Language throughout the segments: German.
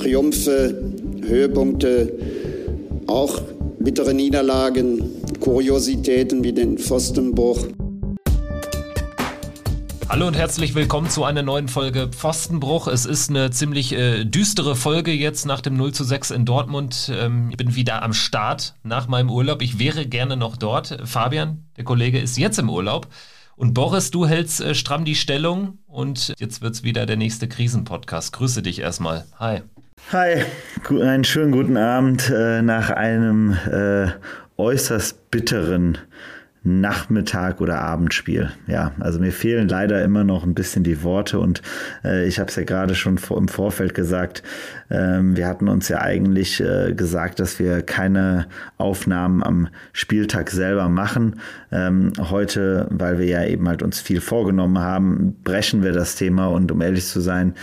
Triumphe, Höhepunkte, auch bittere Niederlagen, Kuriositäten wie den Pfostenbruch. Hallo und herzlich willkommen zu einer neuen Folge Pfostenbruch. Es ist eine ziemlich äh, düstere Folge jetzt nach dem 0 zu 6 in Dortmund. Ähm, ich bin wieder am Start nach meinem Urlaub. Ich wäre gerne noch dort. Fabian, der Kollege, ist jetzt im Urlaub. Und Boris, du hältst äh, stramm die Stellung und jetzt wird es wieder der nächste Krisenpodcast. Grüße dich erstmal. Hi. Hi, einen schönen guten Abend äh, nach einem äh, äußerst bitteren Nachmittag oder Abendspiel. Ja, also mir fehlen leider immer noch ein bisschen die Worte und äh, ich habe es ja gerade schon vor, im Vorfeld gesagt. Ähm, wir hatten uns ja eigentlich äh, gesagt, dass wir keine Aufnahmen am Spieltag selber machen. Ähm, heute, weil wir ja eben halt uns viel vorgenommen haben, brechen wir das Thema und um ehrlich zu sein,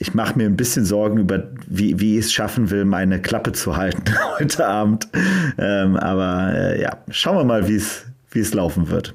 ich mache mir ein bisschen Sorgen über, wie, wie ich es schaffen will, meine Klappe zu halten heute Abend. Ähm, aber äh, ja, schauen wir mal, wie es laufen wird.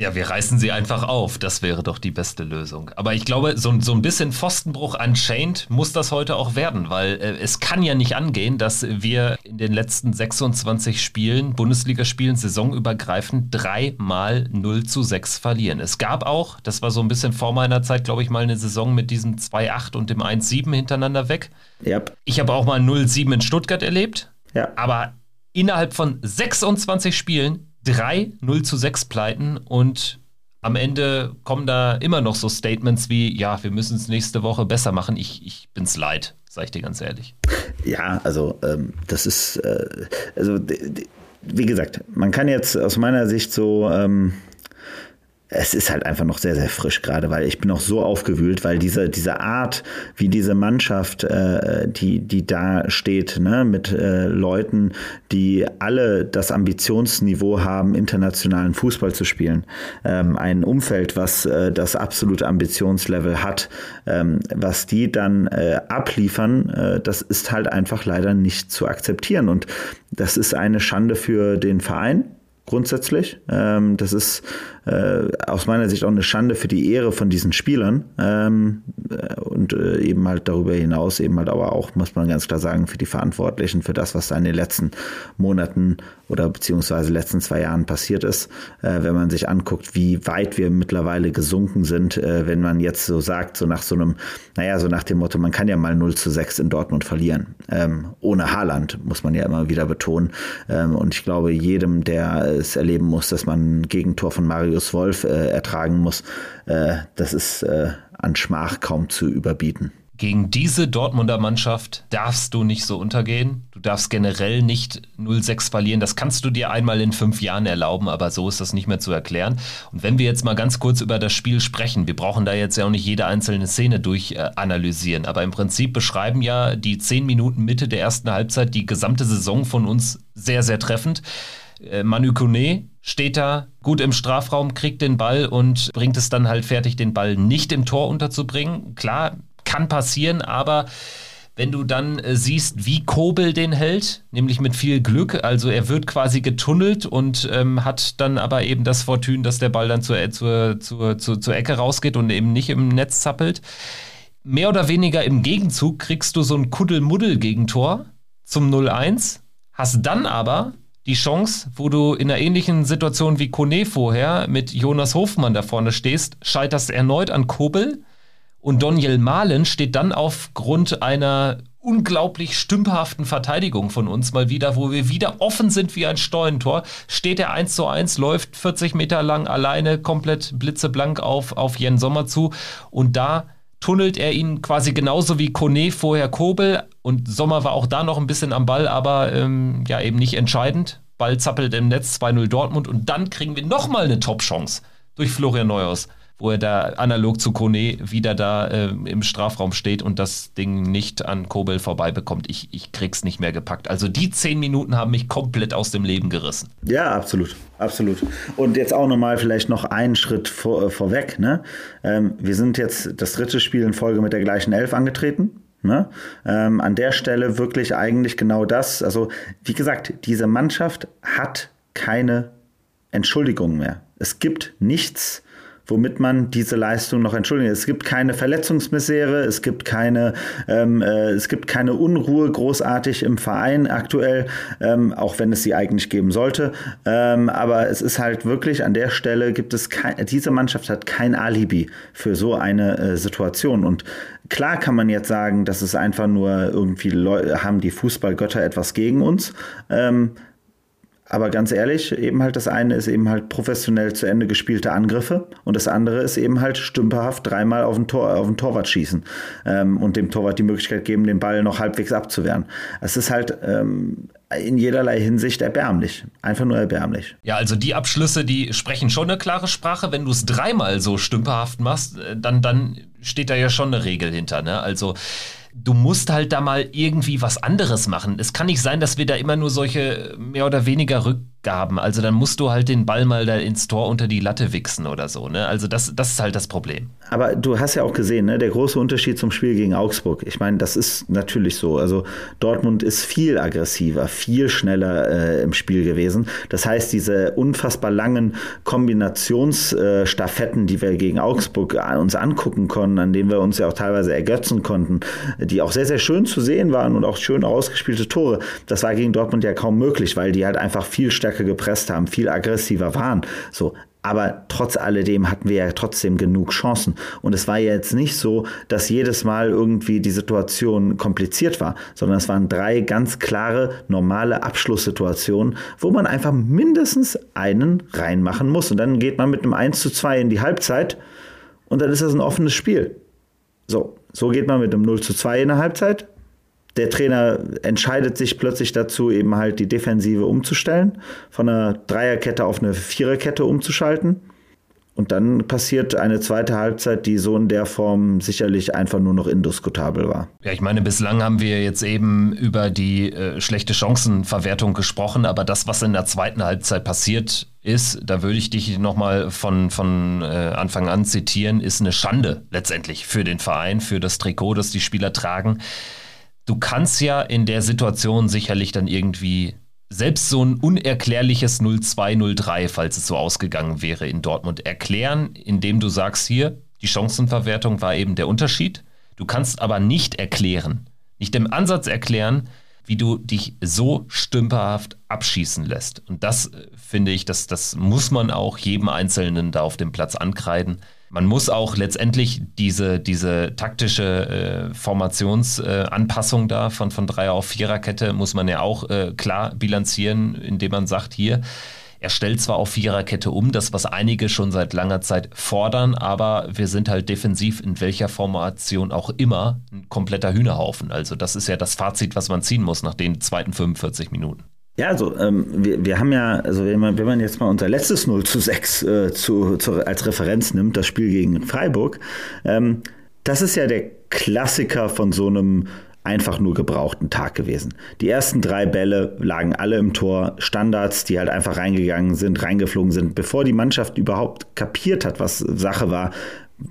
Ja, wir reißen sie einfach auf. Das wäre doch die beste Lösung. Aber ich glaube, so, so ein bisschen Pfostenbruch Unchained muss das heute auch werden, weil äh, es kann ja nicht angehen, dass wir in den letzten 26 Spielen, Bundesligaspielen, saisonübergreifend dreimal 0 zu 6 verlieren. Es gab auch, das war so ein bisschen vor meiner Zeit, glaube ich, mal eine Saison mit diesem 2-8 und dem 1-7 hintereinander weg. Yep. Ich habe auch mal 0-7 in Stuttgart erlebt. Ja. Aber innerhalb von 26 Spielen drei 0 zu 6 Pleiten und am Ende kommen da immer noch so Statements wie, ja, wir müssen es nächste Woche besser machen. Ich, ich bin's leid, sag ich dir ganz ehrlich. Ja, also ähm, das ist, äh, also wie gesagt, man kann jetzt aus meiner Sicht so ähm, es ist halt einfach noch sehr, sehr frisch gerade, weil ich bin auch so aufgewühlt, weil diese, diese Art, wie diese Mannschaft, äh, die, die da steht, ne, mit äh, Leuten, die alle das Ambitionsniveau haben, internationalen Fußball zu spielen. Ähm, ein Umfeld, was äh, das absolute Ambitionslevel hat, ähm, was die dann äh, abliefern, äh, das ist halt einfach leider nicht zu akzeptieren. Und das ist eine Schande für den Verein, grundsätzlich. Ähm, das ist äh, aus meiner Sicht auch eine Schande für die Ehre von diesen Spielern ähm, äh, und äh, eben halt darüber hinaus eben halt aber auch, muss man ganz klar sagen, für die Verantwortlichen für das, was da in den letzten Monaten oder beziehungsweise letzten zwei Jahren passiert ist. Äh, wenn man sich anguckt, wie weit wir mittlerweile gesunken sind, äh, wenn man jetzt so sagt, so nach so einem, naja, so nach dem Motto, man kann ja mal 0 zu 6 in Dortmund verlieren. Ähm, ohne Haaland, muss man ja immer wieder betonen. Ähm, und ich glaube, jedem, der es erleben muss, dass man ein Gegentor von Marius Wolf äh, ertragen muss, äh, das ist äh, an Schmach kaum zu überbieten. Gegen diese Dortmunder Mannschaft darfst du nicht so untergehen. Du darfst generell nicht 0-6 verlieren. Das kannst du dir einmal in fünf Jahren erlauben, aber so ist das nicht mehr zu erklären. Und wenn wir jetzt mal ganz kurz über das Spiel sprechen, wir brauchen da jetzt ja auch nicht jede einzelne Szene durchanalysieren, aber im Prinzip beschreiben ja die zehn Minuten Mitte der ersten Halbzeit die gesamte Saison von uns sehr, sehr treffend. Äh, Manu Kone steht da gut im Strafraum, kriegt den Ball und bringt es dann halt fertig, den Ball nicht im Tor unterzubringen. Klar, kann passieren, aber wenn du dann äh, siehst, wie Kobel den hält, nämlich mit viel Glück, also er wird quasi getunnelt und ähm, hat dann aber eben das Fortune, dass der Ball dann zur, äh, zur, zur, zur, zur Ecke rausgeht und eben nicht im Netz zappelt. Mehr oder weniger im Gegenzug kriegst du so ein Kuddelmuddel-Gegentor zum 0-1, hast dann aber die Chance, wo du in einer ähnlichen Situation wie Kone vorher mit Jonas Hofmann da vorne stehst, scheiterst erneut an Kobel und Daniel Mahlen steht dann aufgrund einer unglaublich stümperhaften Verteidigung von uns mal wieder, wo wir wieder offen sind wie ein Steuentor, steht er 1 zu 1, läuft 40 Meter lang alleine komplett blitzeblank auf, auf Jens Sommer zu. Und da tunnelt er ihn quasi genauso wie Kone vorher Kobel. Und Sommer war auch da noch ein bisschen am Ball, aber ähm, ja eben nicht entscheidend. Ball zappelt im Netz 2-0 Dortmund und dann kriegen wir nochmal eine Top-Chance durch Florian Neuhaus wo er da analog zu Kone wieder da äh, im Strafraum steht und das Ding nicht an Kobel vorbei bekommt. Ich, ich krieg's nicht mehr gepackt. Also die zehn Minuten haben mich komplett aus dem Leben gerissen. Ja, absolut. Absolut. Und jetzt auch nochmal vielleicht noch einen Schritt vor, äh, vorweg. Ne? Ähm, wir sind jetzt das dritte Spiel in Folge mit der gleichen Elf angetreten. Ne? Ähm, an der Stelle wirklich eigentlich genau das. Also, wie gesagt, diese Mannschaft hat keine Entschuldigung mehr. Es gibt nichts, womit man diese Leistung noch entschuldigt. Es gibt keine Verletzungsmisere, es gibt keine, ähm, äh, es gibt keine Unruhe großartig im Verein aktuell, ähm, auch wenn es sie eigentlich geben sollte. Ähm, aber es ist halt wirklich an der Stelle gibt es kein, diese Mannschaft hat kein Alibi für so eine äh, Situation und Klar kann man jetzt sagen, dass es einfach nur irgendwie Leute haben die Fußballgötter etwas gegen uns. Ähm, aber ganz ehrlich, eben halt das eine ist eben halt professionell zu Ende gespielte Angriffe und das andere ist eben halt stümperhaft dreimal auf den, Tor, auf den Torwart schießen ähm, und dem Torwart die Möglichkeit geben, den Ball noch halbwegs abzuwehren. Es ist halt ähm, in jederlei Hinsicht erbärmlich. Einfach nur erbärmlich. Ja, also die Abschlüsse, die sprechen schon eine klare Sprache. Wenn du es dreimal so stümperhaft machst, äh, dann, dann steht da ja schon eine Regel hinter. Ne? Also du musst halt da mal irgendwie was anderes machen. Es kann nicht sein, dass wir da immer nur solche mehr oder weniger Rückgaben. Also dann musst du halt den Ball mal da ins Tor unter die Latte wichsen oder so. Ne? Also das, das ist halt das Problem. Aber du hast ja auch gesehen, ne, der große Unterschied zum Spiel gegen Augsburg. Ich meine, das ist natürlich so. Also Dortmund ist viel aggressiver, viel schneller äh, im Spiel gewesen. Das heißt, diese unfassbar langen Kombinationsstaffetten, äh, die wir gegen Augsburg uns angucken konnten, an denen wir uns ja auch teilweise ergötzen konnten, die auch sehr, sehr schön zu sehen waren und auch schön ausgespielte Tore, das war gegen Dortmund ja kaum möglich, weil die halt einfach viel stärker gepresst haben, viel aggressiver waren. So, aber trotz alledem hatten wir ja trotzdem genug Chancen. Und es war ja jetzt nicht so, dass jedes Mal irgendwie die Situation kompliziert war, sondern es waren drei ganz klare, normale Abschlusssituationen, wo man einfach mindestens einen reinmachen muss. Und dann geht man mit einem 1 zu 2 in die Halbzeit und dann ist das ein offenes Spiel. So, so geht man mit einem 0 zu 2 in der Halbzeit. Der Trainer entscheidet sich plötzlich dazu, eben halt die Defensive umzustellen, von einer Dreierkette auf eine Viererkette umzuschalten. Und dann passiert eine zweite Halbzeit, die so in der Form sicherlich einfach nur noch indiskutabel war. Ja, ich meine, bislang haben wir jetzt eben über die äh, schlechte Chancenverwertung gesprochen, aber das, was in der zweiten Halbzeit passiert ist, da würde ich dich nochmal von, von äh, Anfang an zitieren, ist eine Schande letztendlich für den Verein, für das Trikot, das die Spieler tragen. Du kannst ja in der Situation sicherlich dann irgendwie selbst so ein unerklärliches 0-2-0-3, falls es so ausgegangen wäre in Dortmund, erklären, indem du sagst, hier, die Chancenverwertung war eben der Unterschied. Du kannst aber nicht erklären, nicht im Ansatz erklären, wie du dich so stümperhaft abschießen lässt. Und das äh, finde ich, das, das muss man auch jedem Einzelnen da auf dem Platz ankreiden man muss auch letztendlich diese, diese taktische äh, Formationsanpassung äh, da von, von Dreier auf Viererkette muss man ja auch äh, klar bilanzieren, indem man sagt, hier, er stellt zwar auf Viererkette um, das was einige schon seit langer Zeit fordern, aber wir sind halt defensiv in welcher Formation auch immer ein kompletter Hühnerhaufen. Also das ist ja das Fazit, was man ziehen muss nach den zweiten 45 Minuten. Ja, also ähm, wir, wir haben ja, also wenn man, wenn man jetzt mal unser letztes 0 zu 6 äh, zu, zu, als Referenz nimmt, das Spiel gegen Freiburg, ähm, das ist ja der Klassiker von so einem einfach nur gebrauchten Tag gewesen. Die ersten drei Bälle lagen alle im Tor, Standards, die halt einfach reingegangen sind, reingeflogen sind. Bevor die Mannschaft überhaupt kapiert hat, was Sache war,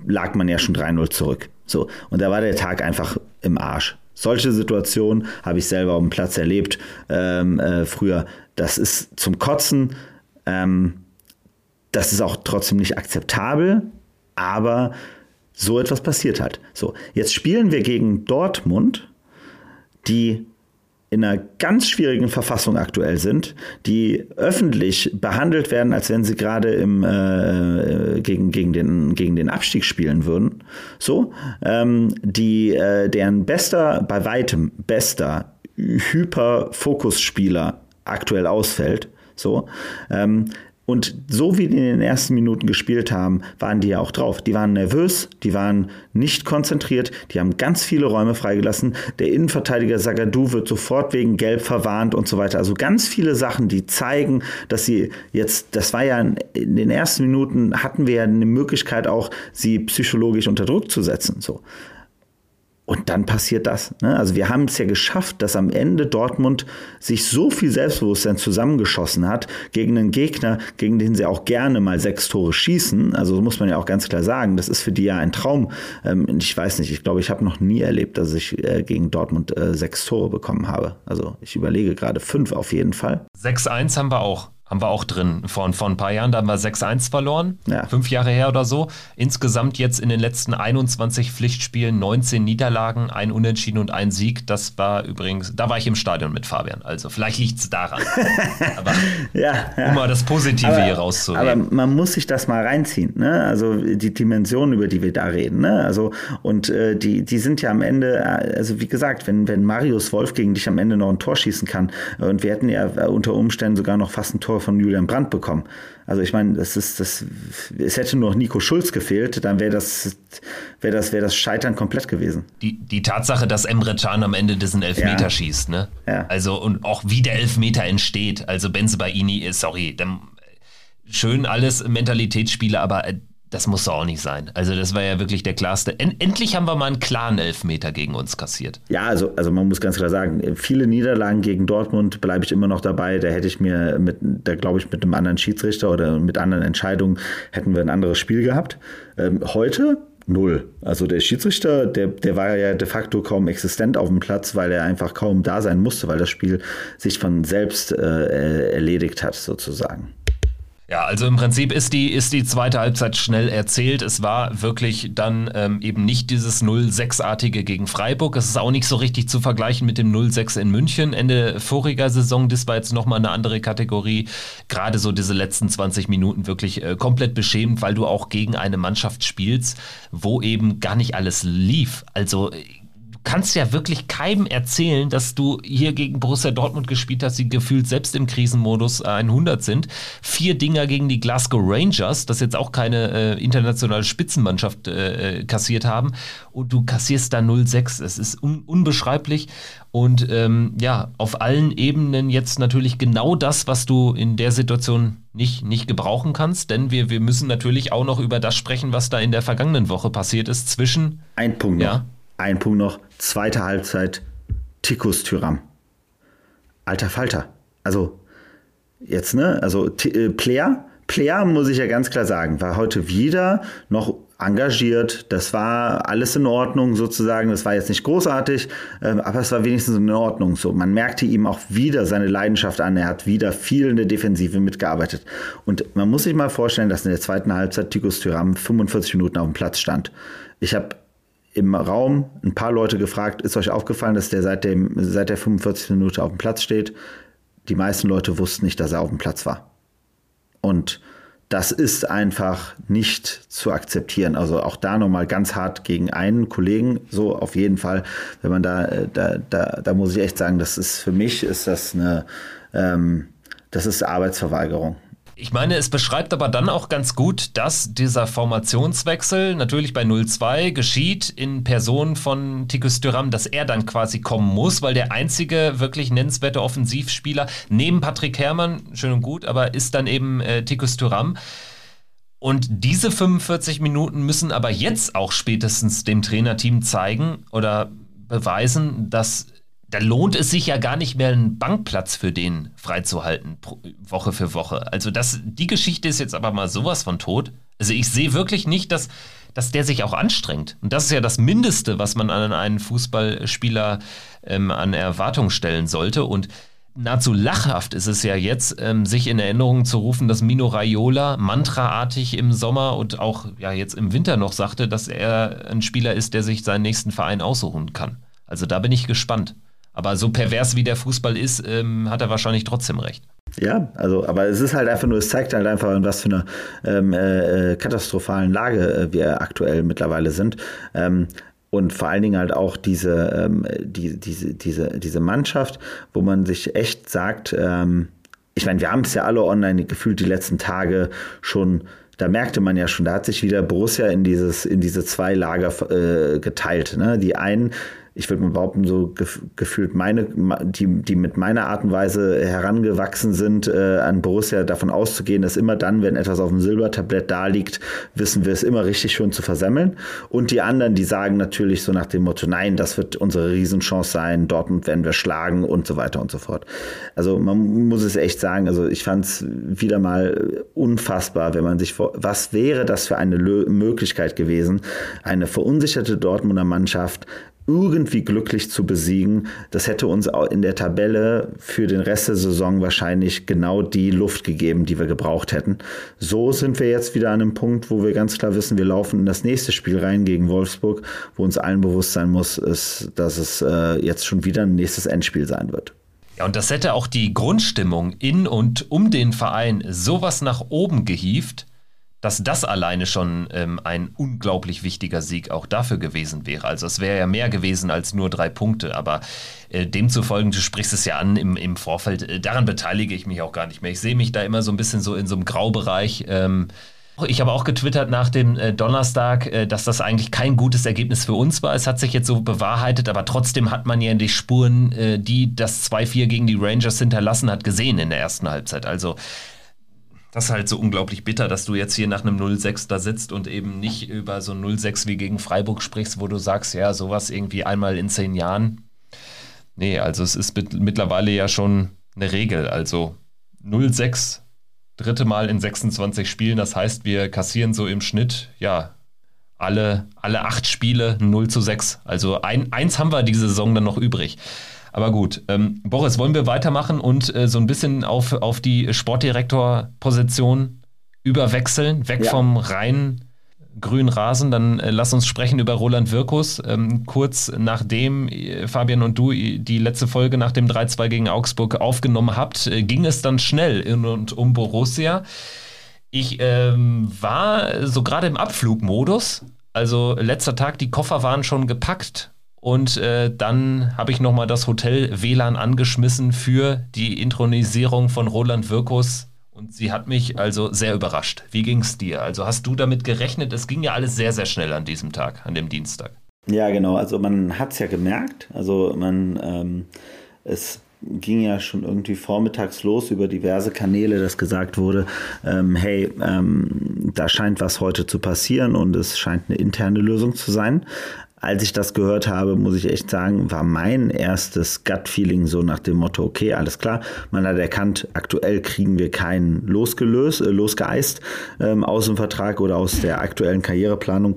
lag man ja schon 3-0 zurück. So, und da war der Tag einfach im Arsch. Solche Situationen habe ich selber auf dem Platz erlebt ähm, äh, früher. Das ist zum Kotzen. Ähm, das ist auch trotzdem nicht akzeptabel, aber so etwas passiert halt. So, jetzt spielen wir gegen Dortmund, die in einer ganz schwierigen Verfassung aktuell sind, die öffentlich behandelt werden, als wenn sie gerade im, äh, gegen, gegen, den, gegen den Abstieg spielen würden. So, ähm, die, äh, deren bester, bei weitem bester Hyperfokusspieler aktuell ausfällt. So, ähm, und so wie die in den ersten Minuten gespielt haben, waren die ja auch drauf. Die waren nervös, die waren nicht konzentriert, die haben ganz viele Räume freigelassen. Der Innenverteidiger Sagadou wird sofort wegen Gelb verwarnt und so weiter. Also ganz viele Sachen, die zeigen, dass sie jetzt, das war ja in den ersten Minuten hatten wir ja eine Möglichkeit auch, sie psychologisch unter Druck zu setzen. So. Und dann passiert das. Ne? Also wir haben es ja geschafft, dass am Ende Dortmund sich so viel Selbstbewusstsein zusammengeschossen hat gegen einen Gegner, gegen den sie auch gerne mal sechs Tore schießen. Also muss man ja auch ganz klar sagen, das ist für die ja ein Traum. Ähm, ich weiß nicht, ich glaube, ich habe noch nie erlebt, dass ich äh, gegen Dortmund äh, sechs Tore bekommen habe. Also ich überlege gerade fünf auf jeden Fall. 6-1 haben wir auch haben wir auch drin. Vor, vor ein paar Jahren, da haben wir 6-1 verloren, Ja. fünf Jahre her oder so. Insgesamt jetzt in den letzten 21 Pflichtspielen 19 Niederlagen, ein Unentschieden und ein Sieg. Das war übrigens, da war ich im Stadion mit Fabian. Also vielleicht liegt es daran. Aber Ja, ja. um mal das Positive aber, hier aber rauszunehmen. man muss sich das mal reinziehen, ne? Also die Dimensionen, über die wir da reden, ne? Also und äh, die, die sind ja am Ende, äh, also wie gesagt, wenn, wenn Marius Wolf gegen dich am Ende noch ein Tor schießen kann äh, und wir hätten ja äh, unter Umständen sogar noch fast ein Tor von Julian Brandt bekommen. Also ich meine, das ist das, es hätte nur noch Nico Schulz gefehlt, dann wäre das, wäre das, wäre das Scheitern komplett gewesen. Die, die Tatsache, dass Emre Can am Ende diesen Elfmeter Ja. schießt, ne? Ja. Also und auch wie der Elfmeter entsteht. Also Benzebaini ist, sorry, dann, schön alles Mentalitätsspiele, aber äh, das muss doch auch nicht sein. Also das war ja wirklich der klarste. En endlich haben wir mal einen klaren Elfmeter gegen uns kassiert. Ja, also, also man muss ganz klar sagen, viele Niederlagen gegen Dortmund bleibe ich immer noch dabei. Da hätte ich mir mit, da glaube ich, mit einem anderen Schiedsrichter oder mit anderen Entscheidungen hätten wir ein anderes Spiel gehabt. Ähm, heute null. Also der Schiedsrichter, der, der war ja de facto kaum existent auf dem Platz, weil er einfach kaum da sein musste, weil das Spiel sich von selbst äh, erledigt hat, sozusagen. Ja, also im Prinzip ist die, ist die zweite Halbzeit schnell erzählt. Es war wirklich dann ähm, eben nicht dieses 0-6-artige gegen Freiburg. Es ist auch nicht so richtig zu vergleichen mit dem 0-6 in München Ende voriger Saison. Das war jetzt nochmal eine andere Kategorie. Gerade so diese letzten 20 Minuten wirklich äh, komplett beschämend, weil du auch gegen eine Mannschaft spielst, wo eben gar nicht alles lief. Also äh, kannst ja wirklich keinem erzählen, dass du hier gegen Borussia Dortmund gespielt hast, die gefühlt selbst im Krisenmodus 100 sind. Vier Dinger gegen die Glasgow Rangers, das jetzt auch keine äh, internationale Spitzenmannschaft äh, kassiert haben. Und du kassierst da 0-6. Es ist un unbeschreiblich. Und ähm, ja, auf allen Ebenen jetzt natürlich genau das, was du in der Situation nicht, nicht gebrauchen kannst. Denn wir, wir müssen natürlich auch noch über das sprechen, was da in der vergangenen Woche passiert ist zwischen Ein Punkt noch. Ein Punkt noch. Zweite Halbzeit. Tikus Tyram. Alter Falter. Also, jetzt, ne? Also, äh, Player. Player, muss ich ja ganz klar sagen, war heute wieder noch engagiert. Das war alles in Ordnung sozusagen. Das war jetzt nicht großartig, ähm, aber es war wenigstens in Ordnung. So, man merkte ihm auch wieder seine Leidenschaft an. Er hat wieder viel in der Defensive mitgearbeitet. Und man muss sich mal vorstellen, dass in der zweiten Halbzeit Tikus Tyram 45 Minuten auf dem Platz stand. Ich habe im Raum ein paar Leute gefragt, ist euch aufgefallen, dass der seit, dem, seit der 45 Minute auf dem Platz steht? Die meisten Leute wussten nicht, dass er auf dem Platz war. Und das ist einfach nicht zu akzeptieren. Also auch da nochmal ganz hart gegen einen Kollegen, so auf jeden Fall. Wenn man da, äh, da, da, da muss ich echt sagen, das ist für mich ist das eine, ähm, das ist Arbeitsverweigerung. Ich meine, es beschreibt aber dann auch ganz gut, dass dieser Formationswechsel natürlich bei 0-2 geschieht in Person von Tikus Thuram, dass er dann quasi kommen muss, weil der einzige wirklich nennenswerte Offensivspieler neben Patrick Herrmann, schön und gut, aber ist dann eben äh, Tikus Thuram. Und diese 45 Minuten müssen aber jetzt auch spätestens dem Trainerteam zeigen oder beweisen, dass da lohnt es sich ja gar nicht mehr, einen Bankplatz für den freizuhalten, Woche für Woche. Also das, die Geschichte ist jetzt aber mal sowas von tot. Also ich sehe wirklich nicht, dass, dass der sich auch anstrengt. Und das ist ja das Mindeste, was man an einen Fußballspieler ähm, an Erwartung stellen sollte. Und nahezu lachhaft ist es ja jetzt, ähm, sich in Erinnerung zu rufen, dass Mino Raiola mantraartig im Sommer und auch ja jetzt im Winter noch sagte, dass er ein Spieler ist, der sich seinen nächsten Verein aussuchen kann. Also da bin ich gespannt. Aber so pervers wie der Fußball ist, ähm, hat er wahrscheinlich trotzdem recht. Ja, also, aber es ist halt einfach nur, es zeigt halt einfach, in was für einer ähm, äh, katastrophalen Lage äh, wir aktuell mittlerweile sind. Ähm, und vor allen Dingen halt auch diese, ähm, die, diese, diese, diese Mannschaft, wo man sich echt sagt, ähm, ich meine, wir haben es ja alle online gefühlt die letzten Tage schon da merkte man ja schon, da hat sich wieder Borussia in dieses in diese zwei Lager äh, geteilt. Ne? Die einen, ich würde mal behaupten, so gef gefühlt meine, die, die mit meiner Art und Weise herangewachsen sind, äh, an Borussia davon auszugehen, dass immer dann, wenn etwas auf dem Silbertablett da liegt, wissen wir es immer richtig schön zu versemmeln. Und die anderen, die sagen natürlich so nach dem Motto, nein, das wird unsere Riesenchance sein, Dortmund werden wir schlagen und so weiter und so fort. Also man muss es echt sagen, also ich fand es wieder mal unfassbar, wenn man sich vor, was wäre das für eine Lö Möglichkeit gewesen, eine verunsicherte Dortmunder Mannschaft irgendwie glücklich zu besiegen. Das hätte uns in der Tabelle für den Rest der Saison wahrscheinlich genau die Luft gegeben, die wir gebraucht hätten. So sind wir jetzt wieder an einem Punkt, wo wir ganz klar wissen, wir laufen in das nächste Spiel rein gegen Wolfsburg, wo uns allen bewusst sein muss, ist, dass es äh, jetzt schon wieder ein nächstes Endspiel sein wird. Ja, und das hätte auch die Grundstimmung in und um den Verein sowas nach oben gehievt, dass das alleine schon ähm, ein unglaublich wichtiger Sieg auch dafür gewesen wäre. Also es wäre ja mehr gewesen als nur drei Punkte, aber äh, demzufolge, du sprichst es ja an im, im Vorfeld, äh, daran beteilige ich mich auch gar nicht mehr. Ich sehe mich da immer so ein bisschen so in so einem Graubereich. Ähm, ich habe auch getwittert nach dem äh, Donnerstag, äh, dass das eigentlich kein gutes Ergebnis für uns war. Es hat sich jetzt so bewahrheitet, aber trotzdem hat man ja die Spuren, äh, die das 2-4 gegen die Rangers hinterlassen hat, gesehen in der ersten Halbzeit. Also das ist halt so unglaublich bitter, dass du jetzt hier nach einem 0-6 da sitzt und eben nicht über so ein 0-6 wie gegen Freiburg sprichst, wo du sagst, ja, sowas irgendwie einmal in zehn Jahren. Nee, also es ist mittlerweile ja schon eine Regel. Also 0-6, dritte Mal in 26 Spielen, das heißt, wir kassieren so im Schnitt, ja, alle, alle acht Spiele 0 zu 6. Also ein, eins haben wir diese Saison dann noch übrig. Aber gut, ähm, Boris, wollen wir weitermachen und äh, so ein bisschen auf, auf die Sportdirektorposition überwechseln, weg ja. vom reinen grünen Rasen, dann äh, lass uns sprechen über Roland Wirkus. Ähm, kurz nachdem äh, Fabian und du die letzte Folge nach dem 3-2 gegen Augsburg aufgenommen habt, äh, ging es dann schnell in und um Borussia. Ich ähm, war so gerade im Abflugmodus. Also letzter Tag, die Koffer waren schon gepackt und äh, dann habe ich nochmal das Hotel WLAN angeschmissen für die Intronisierung von Roland Wirkus. Und sie hat mich also sehr überrascht. Wie ging es dir? Also hast du damit gerechnet? Es ging ja alles sehr, sehr schnell an diesem Tag, an dem Dienstag. Ja, genau. Also man hat es ja gemerkt. Also man, ähm, es ging ja schon irgendwie vormittags los über diverse Kanäle, dass gesagt wurde, ähm, hey, ähm, da scheint was heute zu passieren und es scheint eine interne Lösung zu sein als ich das gehört habe, muss ich echt sagen, war mein erstes Gut-Feeling so nach dem Motto, okay, alles klar, man hat erkannt, aktuell kriegen wir keinen losgelöst, äh, losgeeist ähm, aus dem Vertrag oder aus der aktuellen Karriereplanung.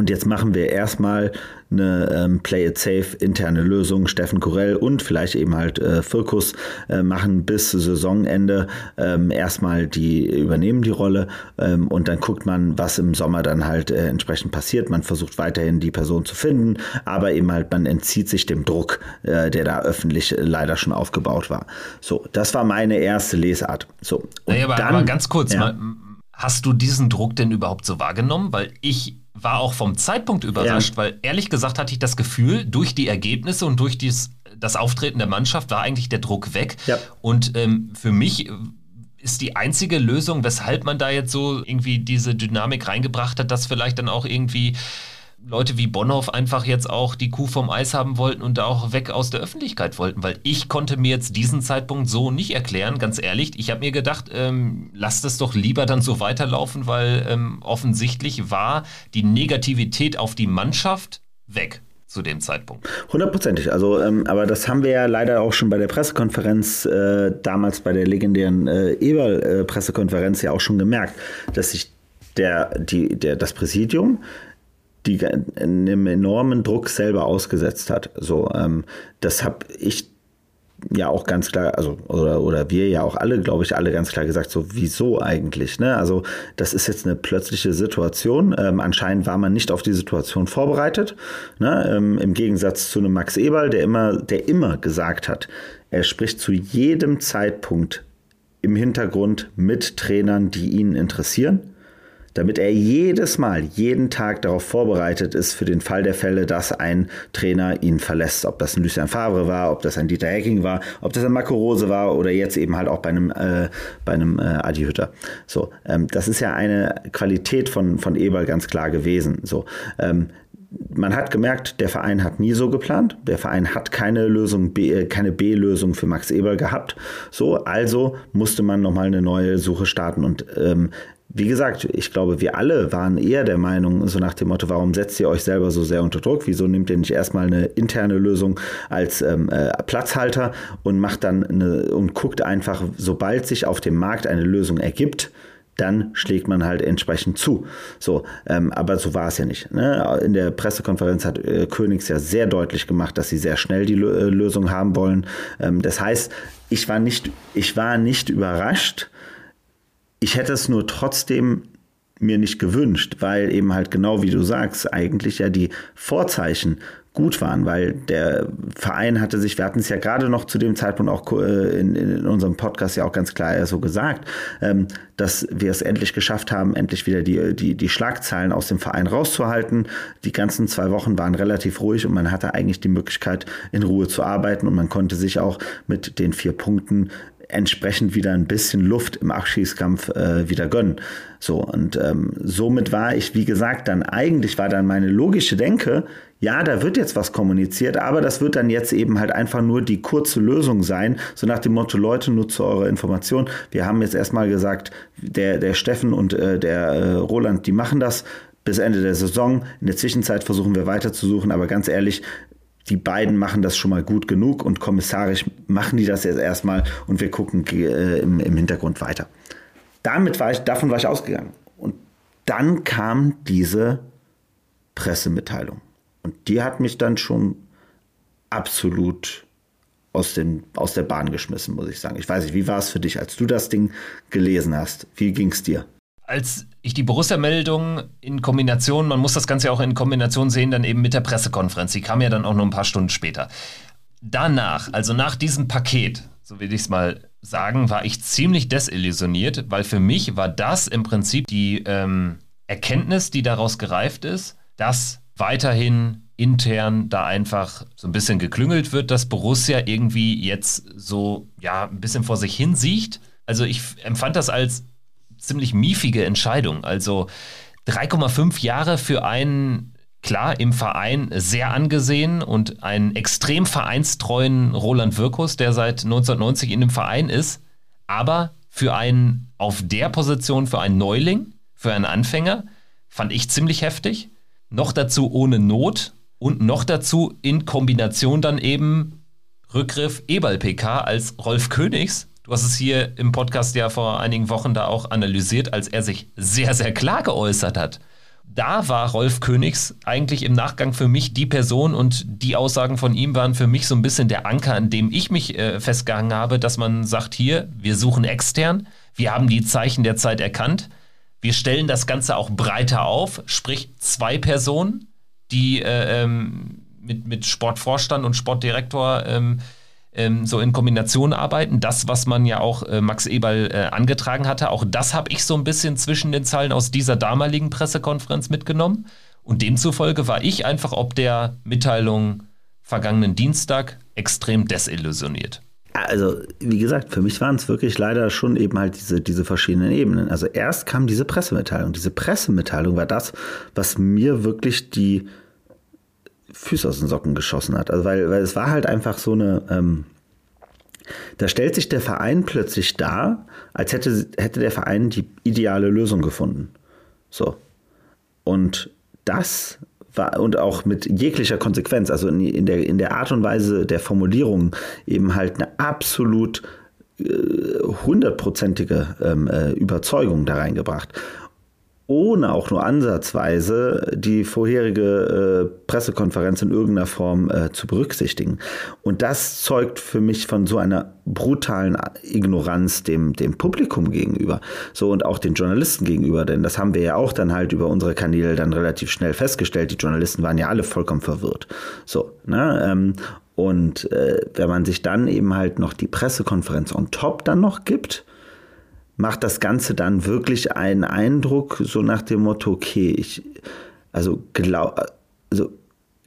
Und jetzt machen wir erstmal eine ähm, Play It Safe interne Lösung. Steffen Korell und vielleicht eben halt äh, Firkus äh, machen bis Saisonende ähm, erstmal die übernehmen die Rolle ähm, und dann guckt man, was im Sommer dann halt äh, entsprechend passiert. Man versucht weiterhin die Person zu finden, aber eben halt man entzieht sich dem Druck, äh, der da öffentlich leider schon aufgebaut war. So, das war meine erste Lesart. So, und naja, aber, dann, aber ganz kurz, ja. mal, hast du diesen Druck denn überhaupt so wahrgenommen? Weil ich war auch vom Zeitpunkt überrascht, ja. weil ehrlich gesagt hatte ich das Gefühl, durch die Ergebnisse und durch dies, das Auftreten der Mannschaft war eigentlich der Druck weg. Ja. Und ähm, für mich ist die einzige Lösung, weshalb man da jetzt so irgendwie diese Dynamik reingebracht hat, dass vielleicht dann auch irgendwie Leute wie Bonhoff einfach jetzt auch die Kuh vom Eis haben wollten und da auch weg aus der Öffentlichkeit wollten, weil ich konnte mir jetzt diesen Zeitpunkt so nicht erklären, ganz ehrlich. Ich habe mir gedacht, ähm, lasst es doch lieber dann so weiterlaufen, weil ähm, offensichtlich war die Negativität auf die Mannschaft weg zu dem Zeitpunkt. Hundertprozentig. Also, ähm, aber das haben wir ja leider auch schon bei der Pressekonferenz, äh, damals bei der legendären äh, Eberl-Pressekonferenz äh, ja auch schon gemerkt, dass sich der, die, der, das Präsidium die einem enormen Druck selber ausgesetzt hat. So, ähm, das habe ich ja auch ganz klar, also oder, oder wir ja auch alle, glaube ich, alle ganz klar gesagt, so wieso eigentlich? Ne? Also das ist jetzt eine plötzliche Situation. Ähm, anscheinend war man nicht auf die Situation vorbereitet. Ne? Ähm, Im Gegensatz zu einem Max Eberl, der immer, der immer gesagt hat, er spricht zu jedem Zeitpunkt im Hintergrund mit Trainern, die ihn interessieren damit er jedes Mal, jeden Tag darauf vorbereitet ist für den Fall der Fälle, dass ein Trainer ihn verlässt. Ob das ein Lucien Favre war, ob das ein Dieter Hecking war, ob das ein Marco Rose war oder jetzt eben halt auch bei einem, äh, bei einem äh, Adi Hütter. So, ähm, das ist ja eine Qualität von, von Eberl ganz klar gewesen. So, ähm, man hat gemerkt, der Verein hat nie so geplant. Der Verein hat keine Lösung, B, äh, keine B-Lösung für Max Eberl gehabt. So, also musste man nochmal eine neue Suche starten. Und ähm, wie gesagt, ich glaube, wir alle waren eher der Meinung, so nach dem Motto, warum setzt ihr euch selber so sehr unter Druck? Wieso nehmt ihr nicht erstmal eine interne Lösung als ähm, äh, Platzhalter und macht dann eine, und guckt einfach, sobald sich auf dem Markt eine Lösung ergibt, dann schlägt man halt entsprechend zu. So, ähm, aber so war es ja nicht. Ne? In der Pressekonferenz hat äh, Königs ja sehr deutlich gemacht, dass sie sehr schnell die Lö äh, Lösung haben wollen. Ähm, das heißt, ich war nicht, ich war nicht überrascht. Ich hätte es nur trotzdem mir nicht gewünscht, weil eben halt genau wie du sagst, eigentlich ja die Vorzeichen gut waren, weil der Verein hatte sich, wir hatten es ja gerade noch zu dem Zeitpunkt auch äh, in, in unserem Podcast ja auch ganz klar so gesagt, ähm, dass wir es endlich geschafft haben, endlich wieder die, die, die Schlagzeilen aus dem Verein rauszuhalten. Die ganzen zwei Wochen waren relativ ruhig und man hatte eigentlich die Möglichkeit, in Ruhe zu arbeiten und man konnte sich auch mit den vier Punkten entsprechend wieder ein bisschen Luft im Abschießkampf äh, wieder gönnen. So, und ähm, somit war ich, wie gesagt, dann eigentlich war dann meine logische Denke, ja, da wird jetzt was kommuniziert, aber das wird dann jetzt eben halt einfach nur die kurze Lösung sein, so nach dem Motto, Leute, nutze eure Information. Wir haben jetzt erstmal gesagt, der, der Steffen und äh, der äh, Roland, die machen das bis Ende der Saison. In der Zwischenzeit versuchen wir weiterzusuchen, aber ganz ehrlich, die beiden machen das schon mal gut genug und kommissarisch machen die das jetzt erstmal und wir gucken äh, im, im Hintergrund weiter. Damit war ich, davon war ich ausgegangen. Und dann kam diese Pressemitteilung. Und die hat mich dann schon absolut aus, den, aus der Bahn geschmissen, muss ich sagen. Ich weiß nicht, wie war es für dich, als du das Ding gelesen hast? Wie ging es dir? Als ich die Borussia-Meldung in Kombination, man muss das Ganze ja auch in Kombination sehen, dann eben mit der Pressekonferenz, die kam ja dann auch nur ein paar Stunden später. Danach, also nach diesem Paket, so will ich es mal sagen, war ich ziemlich desillusioniert, weil für mich war das im Prinzip die ähm, Erkenntnis, die daraus gereift ist, dass weiterhin intern da einfach so ein bisschen geklüngelt wird, dass Borussia irgendwie jetzt so ja ein bisschen vor sich hin sieht. Also ich empfand das als ziemlich miefige Entscheidung. Also 3,5 Jahre für einen klar im Verein sehr angesehen und einen extrem vereinstreuen Roland Wirkus, der seit 1990 in dem Verein ist, aber für einen auf der Position, für einen Neuling, für einen Anfänger, fand ich ziemlich heftig noch dazu ohne Not und noch dazu in Kombination dann eben Rückgriff Eberl-PK als Rolf Königs. Du hast es hier im Podcast ja vor einigen Wochen da auch analysiert, als er sich sehr, sehr klar geäußert hat. Da war Rolf Königs eigentlich im Nachgang für mich die Person und die Aussagen von ihm waren für mich so ein bisschen der Anker, an dem ich mich äh, festgehangen habe, dass man sagt, hier, wir suchen extern, wir haben die Zeichen der Zeit erkannt, wir stellen das Ganze auch breiter auf, sprich zwei Personen, die äh, ähm, mit, mit Sportvorstand und Sportdirektor ähm, ähm, so in Kombination arbeiten. Das, was man ja auch äh, Max Eberl äh, angetragen hatte, auch das habe ich so ein bisschen zwischen den Zeilen aus dieser damaligen Pressekonferenz mitgenommen. Und demzufolge war ich einfach ob der Mitteilung vergangenen Dienstag extrem desillusioniert. Also, wie gesagt, für mich waren es wirklich leider schon eben halt diese, diese verschiedenen Ebenen. Also erst kam diese Pressemitteilung. Diese Pressemitteilung war das, was mir wirklich die Füße aus den Socken geschossen hat. Also, weil, weil es war halt einfach so eine, ähm, da stellt sich der Verein plötzlich dar, als hätte, hätte der Verein die ideale Lösung gefunden. So. Und das war, und auch mit jeglicher Konsequenz, also in, in, der, in der Art und Weise der Formulierung eben halt eine absolut äh, hundertprozentige ähm, äh, Überzeugung da reingebracht ohne auch nur ansatzweise die vorherige äh, Pressekonferenz in irgendeiner Form äh, zu berücksichtigen. Und das zeugt für mich von so einer brutalen Ignoranz dem, dem Publikum gegenüber. So und auch den Journalisten gegenüber, denn das haben wir ja auch dann halt über unsere Kanäle dann relativ schnell festgestellt. Die Journalisten waren ja alle vollkommen verwirrt. So, ne? Ähm, und äh, wenn man sich dann eben halt noch die Pressekonferenz on top dann noch gibt, macht das Ganze dann wirklich einen Eindruck, so nach dem Motto, okay, ich, also, glaub, also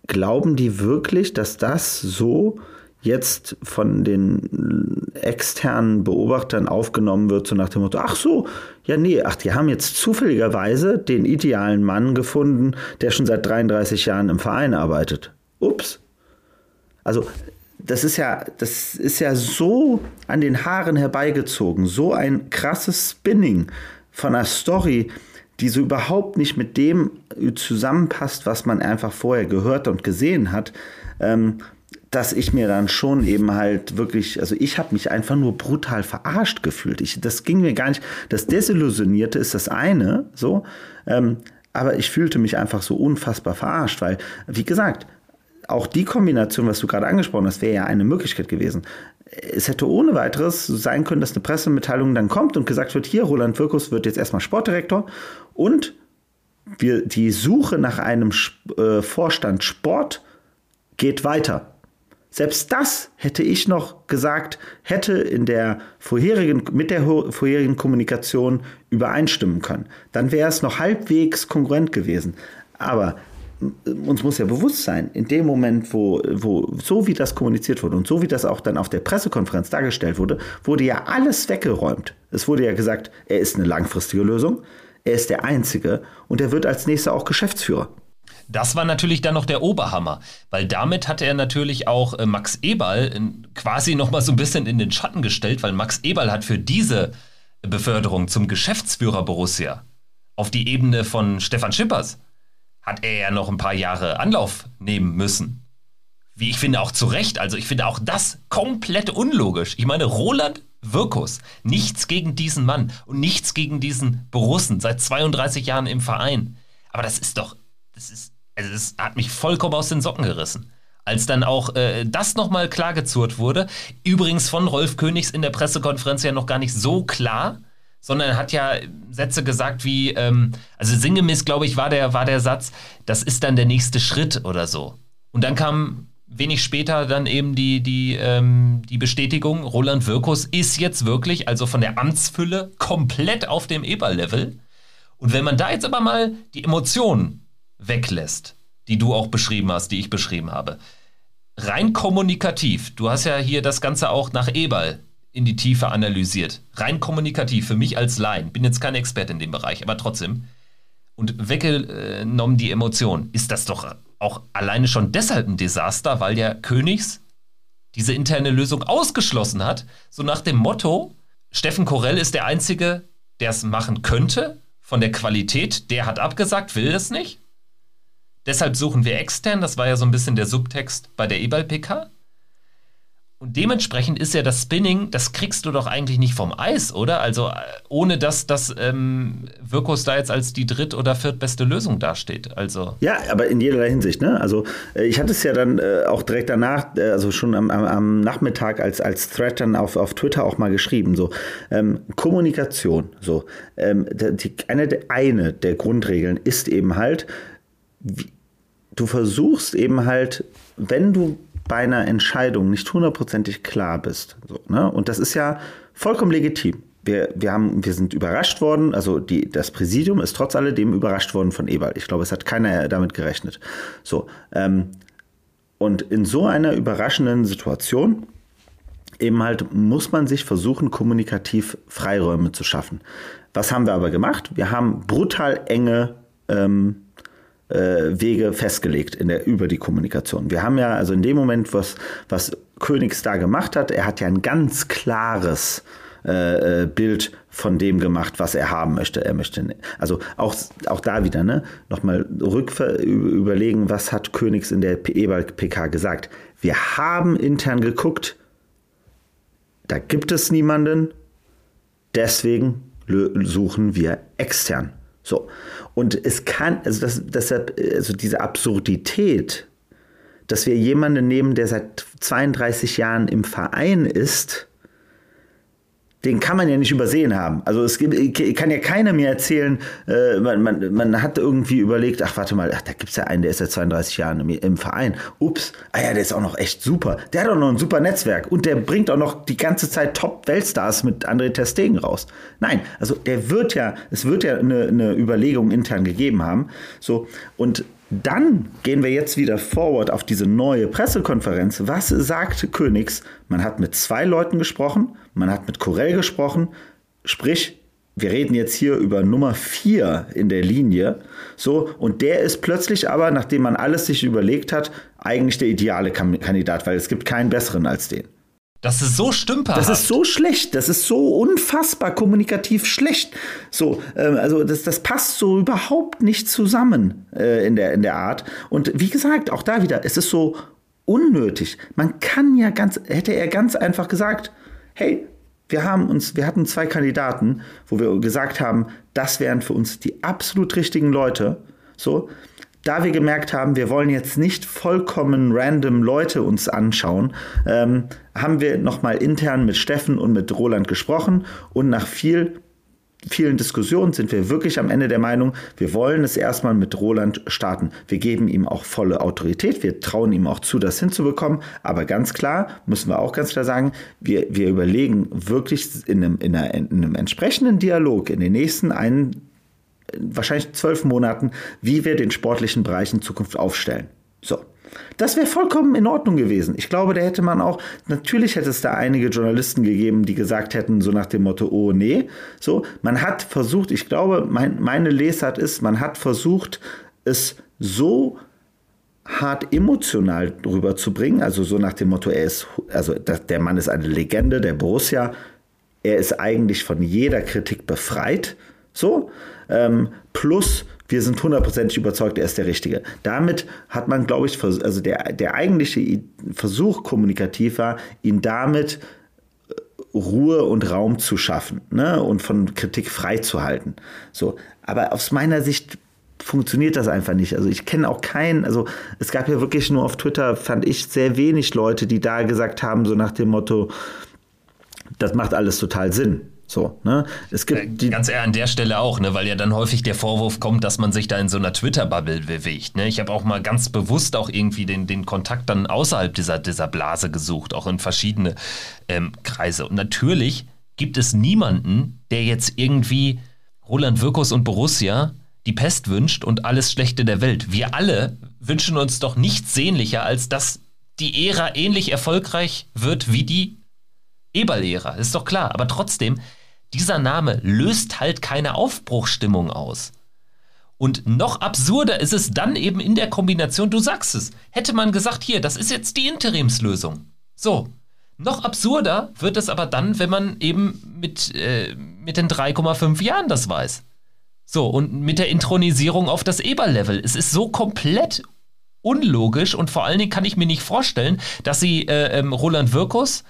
glauben die wirklich, dass das so jetzt von den externen Beobachtern aufgenommen wird, so nach dem Motto, ach so, ja nee, ach, die haben jetzt zufälligerweise den idealen Mann gefunden, der schon seit 33 Jahren im Verein arbeitet. Ups. Also das ist ja, das ist ja so an den Haaren herbeigezogen, so ein krasses Spinning von einer Story, die so überhaupt nicht mit dem zusammenpasst, was man einfach vorher gehört und gesehen hat. Ähm, dass ich mir dann schon eben halt wirklich, also ich habe mich einfach nur brutal verarscht gefühlt. Ich, das ging mir gar nicht. Das Desillusionierte ist das eine, so, ähm, aber ich fühlte mich einfach so unfassbar verarscht, weil, wie gesagt, auch die Kombination, was du gerade angesprochen hast, wäre ja eine Möglichkeit gewesen. Es hätte ohne weiteres sein können, dass eine Pressemitteilung dann kommt und gesagt wird, hier, Roland Wirkus wird jetzt erstmal Sportdirektor und wir, die Suche nach einem äh, Vorstand Sport geht weiter. Selbst das hätte ich noch gesagt, hätte in der vorherigen, mit der vorherigen Kommunikation übereinstimmen können. Dann wäre es noch halbwegs kongruent gewesen. Aber uns muss ja bewusst sein, in dem Moment, wo, wo so wie das kommuniziert wurde und so wie das auch dann auf der Pressekonferenz dargestellt wurde, wurde ja alles weggeräumt. Es wurde ja gesagt, er ist eine langfristige Lösung, er ist der Einzige und er wird als nächster auch Geschäftsführer. Das war natürlich dann noch der Oberhammer, weil damit hatte er natürlich auch äh, Max Eberl äh, quasi noch mal so ein bisschen in den Schatten gestellt, weil Max Eberl hat für diese Beförderung zum Geschäftsführer Borussia auf die Ebene von Stefan Schippers hat er ja noch ein paar Jahre Anlauf nehmen müssen. Wie ich finde auch zu Recht, also ich finde auch das komplett unlogisch. Ich meine, Roland Wirkus, nichts gegen diesen Mann und nichts gegen diesen Borussen, seit 32 Jahren im Verein. Aber das ist doch, das ist also das hat mich vollkommen aus den Socken gerissen. Als dann auch äh, das nochmal klargezurrt wurde, übrigens von Rolf Königs in der Pressekonferenz ja noch gar nicht so klar, sondern er hat ja Sätze gesagt wie, ähm, also sinngemäß, glaube ich, war der, war der Satz, das ist dann der nächste Schritt oder so. Und dann kam wenig später dann eben die, die, ähm, die Bestätigung, Roland Wirkus ist jetzt wirklich, also von der Amtsfülle, komplett auf dem Eber-Level. Und wenn man da jetzt aber mal die Emotionen weglässt, die du auch beschrieben hast, die ich beschrieben habe. Rein kommunikativ, du hast ja hier das Ganze auch nach Eberl in die Tiefe analysiert. Rein kommunikativ, für mich als Laien, bin jetzt kein Experte in dem Bereich, aber trotzdem. Und weggenommen die Emotion, ist das doch auch alleine schon deshalb ein Desaster, weil der Königs diese interne Lösung ausgeschlossen hat, so nach dem Motto, Steffen Korell ist der Einzige, der es machen könnte, von der Qualität, der hat abgesagt, will es nicht. Deshalb suchen wir extern, das war ja so ein bisschen der Subtext bei der E-Ball-PK. Und dementsprechend ist ja das Spinning, das kriegst du doch eigentlich nicht vom Eis, oder? Also äh, ohne dass das ähm, Wirkus da jetzt als die dritt- oder viertbeste Lösung dasteht. Also. Ja, aber in jederlei Hinsicht, ne? Also äh, ich hatte es ja dann äh, auch direkt danach, äh, also schon am, am, Nachmittag als, als Thread dann auf, auf Twitter auch mal geschrieben. So, ähm, Kommunikation, so. Ähm, die, eine, eine der Grundregeln ist eben halt, du versuchst eben halt, wenn du bei einer Entscheidung nicht hundertprozentig klar bist, so, ne? und das ist ja vollkommen legitim. Wir, wir, haben, wir sind überrascht worden, also die, das Präsidium ist trotz alledem überrascht worden von Eberl. Ich glaube, es hat keiner damit gerechnet. So, ähm, und in so einer überraschenden Situation eben halt muss man sich versuchen, kommunikativ Freiräume zu schaffen. Was haben wir aber gemacht? Wir haben brutal enge ähm, äh, Wege festgelegt in der, über die Kommunikation. Wir haben ja, also in dem Moment, was, was Königs da gemacht hat, er hat ja ein ganz klares äh, äh Bild von dem gemacht, was er haben möchte. Er möchte, also auch, auch da wieder, ne, nochmal rück überlegen, was hat Königs in der E-Ball-PK gesagt. Wir haben intern geguckt, da gibt es niemanden, deswegen suchen wir extern. So. Und es kann, also das, deshalb, also diese Absurdität, dass wir jemanden nehmen, der seit 32 Jahren im Verein ist, den kann man ja nicht übersehen haben. Also es gibt, kann ja keiner mir erzählen, äh, man, man, man hat irgendwie überlegt, ach warte mal, ach, da gibt es ja einen, der ist seit 32 Jahren im, im, Verein. Ups, ah ja, der ist auch noch echt super. Der hat auch noch ein super Netzwerk und der bringt auch noch die ganze Zeit Top-Weltstars mit André Testegen raus. Nein, also der wird ja, es wird ja eine, eine Überlegung intern gegeben haben. So, und dann gehen wir jetzt wieder forward auf diese neue Pressekonferenz. Was sagt Königs? Man hat mit zwei Leuten gesprochen, man hat mit Corell gesprochen, sprich, wir reden jetzt hier über Nummer vier in der Linie. So, und der ist plötzlich aber, nachdem man alles sich überlegt hat, eigentlich der ideale Kandidat, weil es gibt keinen besseren als den. Das ist so stümperhaft. Das ist so schlecht. Das ist so unfassbar kommunikativ schlecht. So, ähm, also das, das passt so überhaupt nicht zusammen äh, in, der, in der Art. Und wie gesagt, auch da wieder, es ist so unnötig. Man kann ja ganz, hätte er ganz einfach gesagt, hey, wir haben uns, wir hatten zwei Kandidaten, wo wir gesagt haben, das wären für uns die absolut richtigen Leute. So, da wir gemerkt haben, wir wollen jetzt nicht vollkommen random Leute uns anschauen, ähm, haben wir nochmal intern mit Steffen und mit Roland gesprochen und nach viel vielen Diskussionen sind wir wirklich am Ende der Meinung, wir wollen es erstmal mit Roland starten. Wir geben ihm auch volle Autorität, wir trauen ihm auch zu, das hinzubekommen, aber ganz klar, müssen wir auch ganz klar sagen, wir, wir überlegen wirklich in einem, in, einer, in einem entsprechenden Dialog in den nächsten einen wahrscheinlich zwölf Monaten, wie wir den sportlichen Bereich in Zukunft aufstellen. So. Das wäre vollkommen in Ordnung gewesen. Ich glaube, da hätte man auch, natürlich hätte es da einige Journalisten gegeben, die gesagt hätten, so nach dem Motto, oh nee. So, man hat versucht, ich glaube, mein, meine Lesart ist, man hat versucht, es so hart emotional rüberzubringen, also so nach dem Motto, er ist, also der Mann ist eine Legende der Borussia, er ist eigentlich von jeder Kritik befreit, so, ähm, plus wir sind hundertprozentig überzeugt, er ist der Richtige. Damit hat man, glaube ich, also der, der eigentliche Versuch kommunikativ war, ihn damit äh, Ruhe und Raum zu schaffen ne? und von Kritik freizuhalten. So, aber aus meiner Sicht funktioniert das einfach nicht. Also ich kenne auch keinen, also es gab ja wirklich nur auf Twitter, fand ich, sehr wenig Leute, die da gesagt haben, so nach dem Motto, das macht alles total Sinn. So, ne? Es gibt äh, die Ganz eher an der Stelle auch, ne? weil ja dann häufig der Vorwurf kommt, dass man sich da in so einer Twitter-Bubble bewegt. Ne? Ich habe auch mal ganz bewusst auch irgendwie den, den Kontakt dann außerhalb dieser, dieser Blase gesucht, auch in verschiedene ähm, Kreise. Und natürlich gibt es niemanden, der jetzt irgendwie Roland Wirkus und Borussia die Pest wünscht und alles Schlechte der Welt. Wir alle wünschen uns doch nichts sehnlicher, als dass die Ära ähnlich erfolgreich wird wie die Eberl-Ära. Ist doch klar. Aber trotzdem, dieser Name löst halt keine Aufbruchstimmung aus. Und noch absurder ist es dann eben in der Kombination, du sagst es, hätte man gesagt, hier, das ist jetzt die Interimslösung. So. Noch absurder wird es aber dann, wenn man eben mit, äh, mit den 3,5 Jahren das weiß. So, und mit der Intronisierung auf das Eber-Level. Es ist so komplett unlogisch und vor allen Dingen kann ich mir nicht vorstellen, dass sie äh, ähm, Roland Wirkus,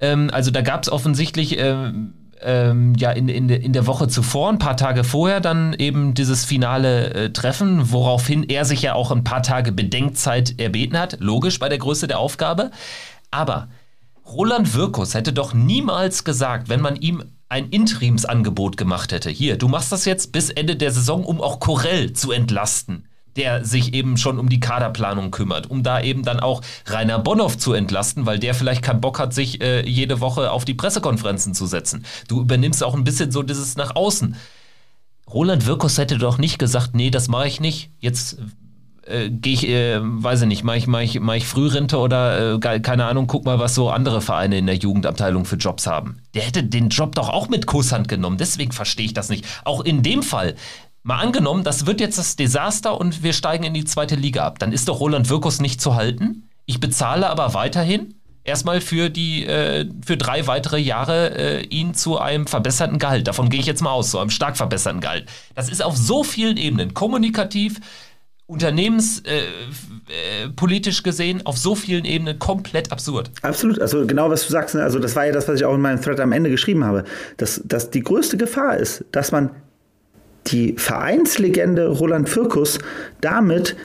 ähm, also da gab es offensichtlich ähm, ähm, ja in, in, in der Woche zuvor, ein paar Tage vorher, dann eben dieses finale äh, Treffen, woraufhin er sich ja auch ein paar Tage Bedenkzeit erbeten hat. Logisch bei der Größe der Aufgabe. Aber Roland Wirkus hätte doch niemals gesagt, wenn man ihm ein Interimsangebot gemacht hätte. Hier, du machst das jetzt bis Ende der Saison, um auch Corell zu entlasten der sich eben schon um die Kaderplanung kümmert, um da eben dann auch Rainer Bonhoff zu entlasten, weil der vielleicht keinen Bock hat, sich äh, jede Woche auf die Pressekonferenzen zu setzen. Du übernimmst auch ein bisschen so dieses nach außen. Roland Wirkus hätte doch nicht gesagt, nee, das mache ich nicht. Jetzt äh, gehe ich, äh, weiß ich nicht, mache ich, mach ich, mach ich Frührente oder äh, keine Ahnung, guck mal, was so andere Vereine in der Jugendabteilung für Jobs haben. Der hätte den Job doch auch mit Kusshand genommen. Deswegen verstehe ich das nicht. Auch in dem Fall Mal angenommen, das wird jetzt das Desaster und wir steigen in die zweite Liga ab. Dann ist doch Roland Wirkus nicht zu halten. Ich bezahle aber weiterhin erstmal für die äh, für drei weitere Jahre äh, ihn zu einem verbesserten Gehalt. Davon gehe ich jetzt mal aus, zu einem stark verbesserten Gehalt. Das ist auf so vielen Ebenen kommunikativ, unternehmenspolitisch äh, äh, gesehen auf so vielen Ebenen komplett absurd. Absolut, also genau was du sagst, ne? also das war ja das, was ich auch in meinem Thread am Ende geschrieben habe, dass, dass die größte Gefahr ist, dass man die Vereinslegende Roland Fürkus damit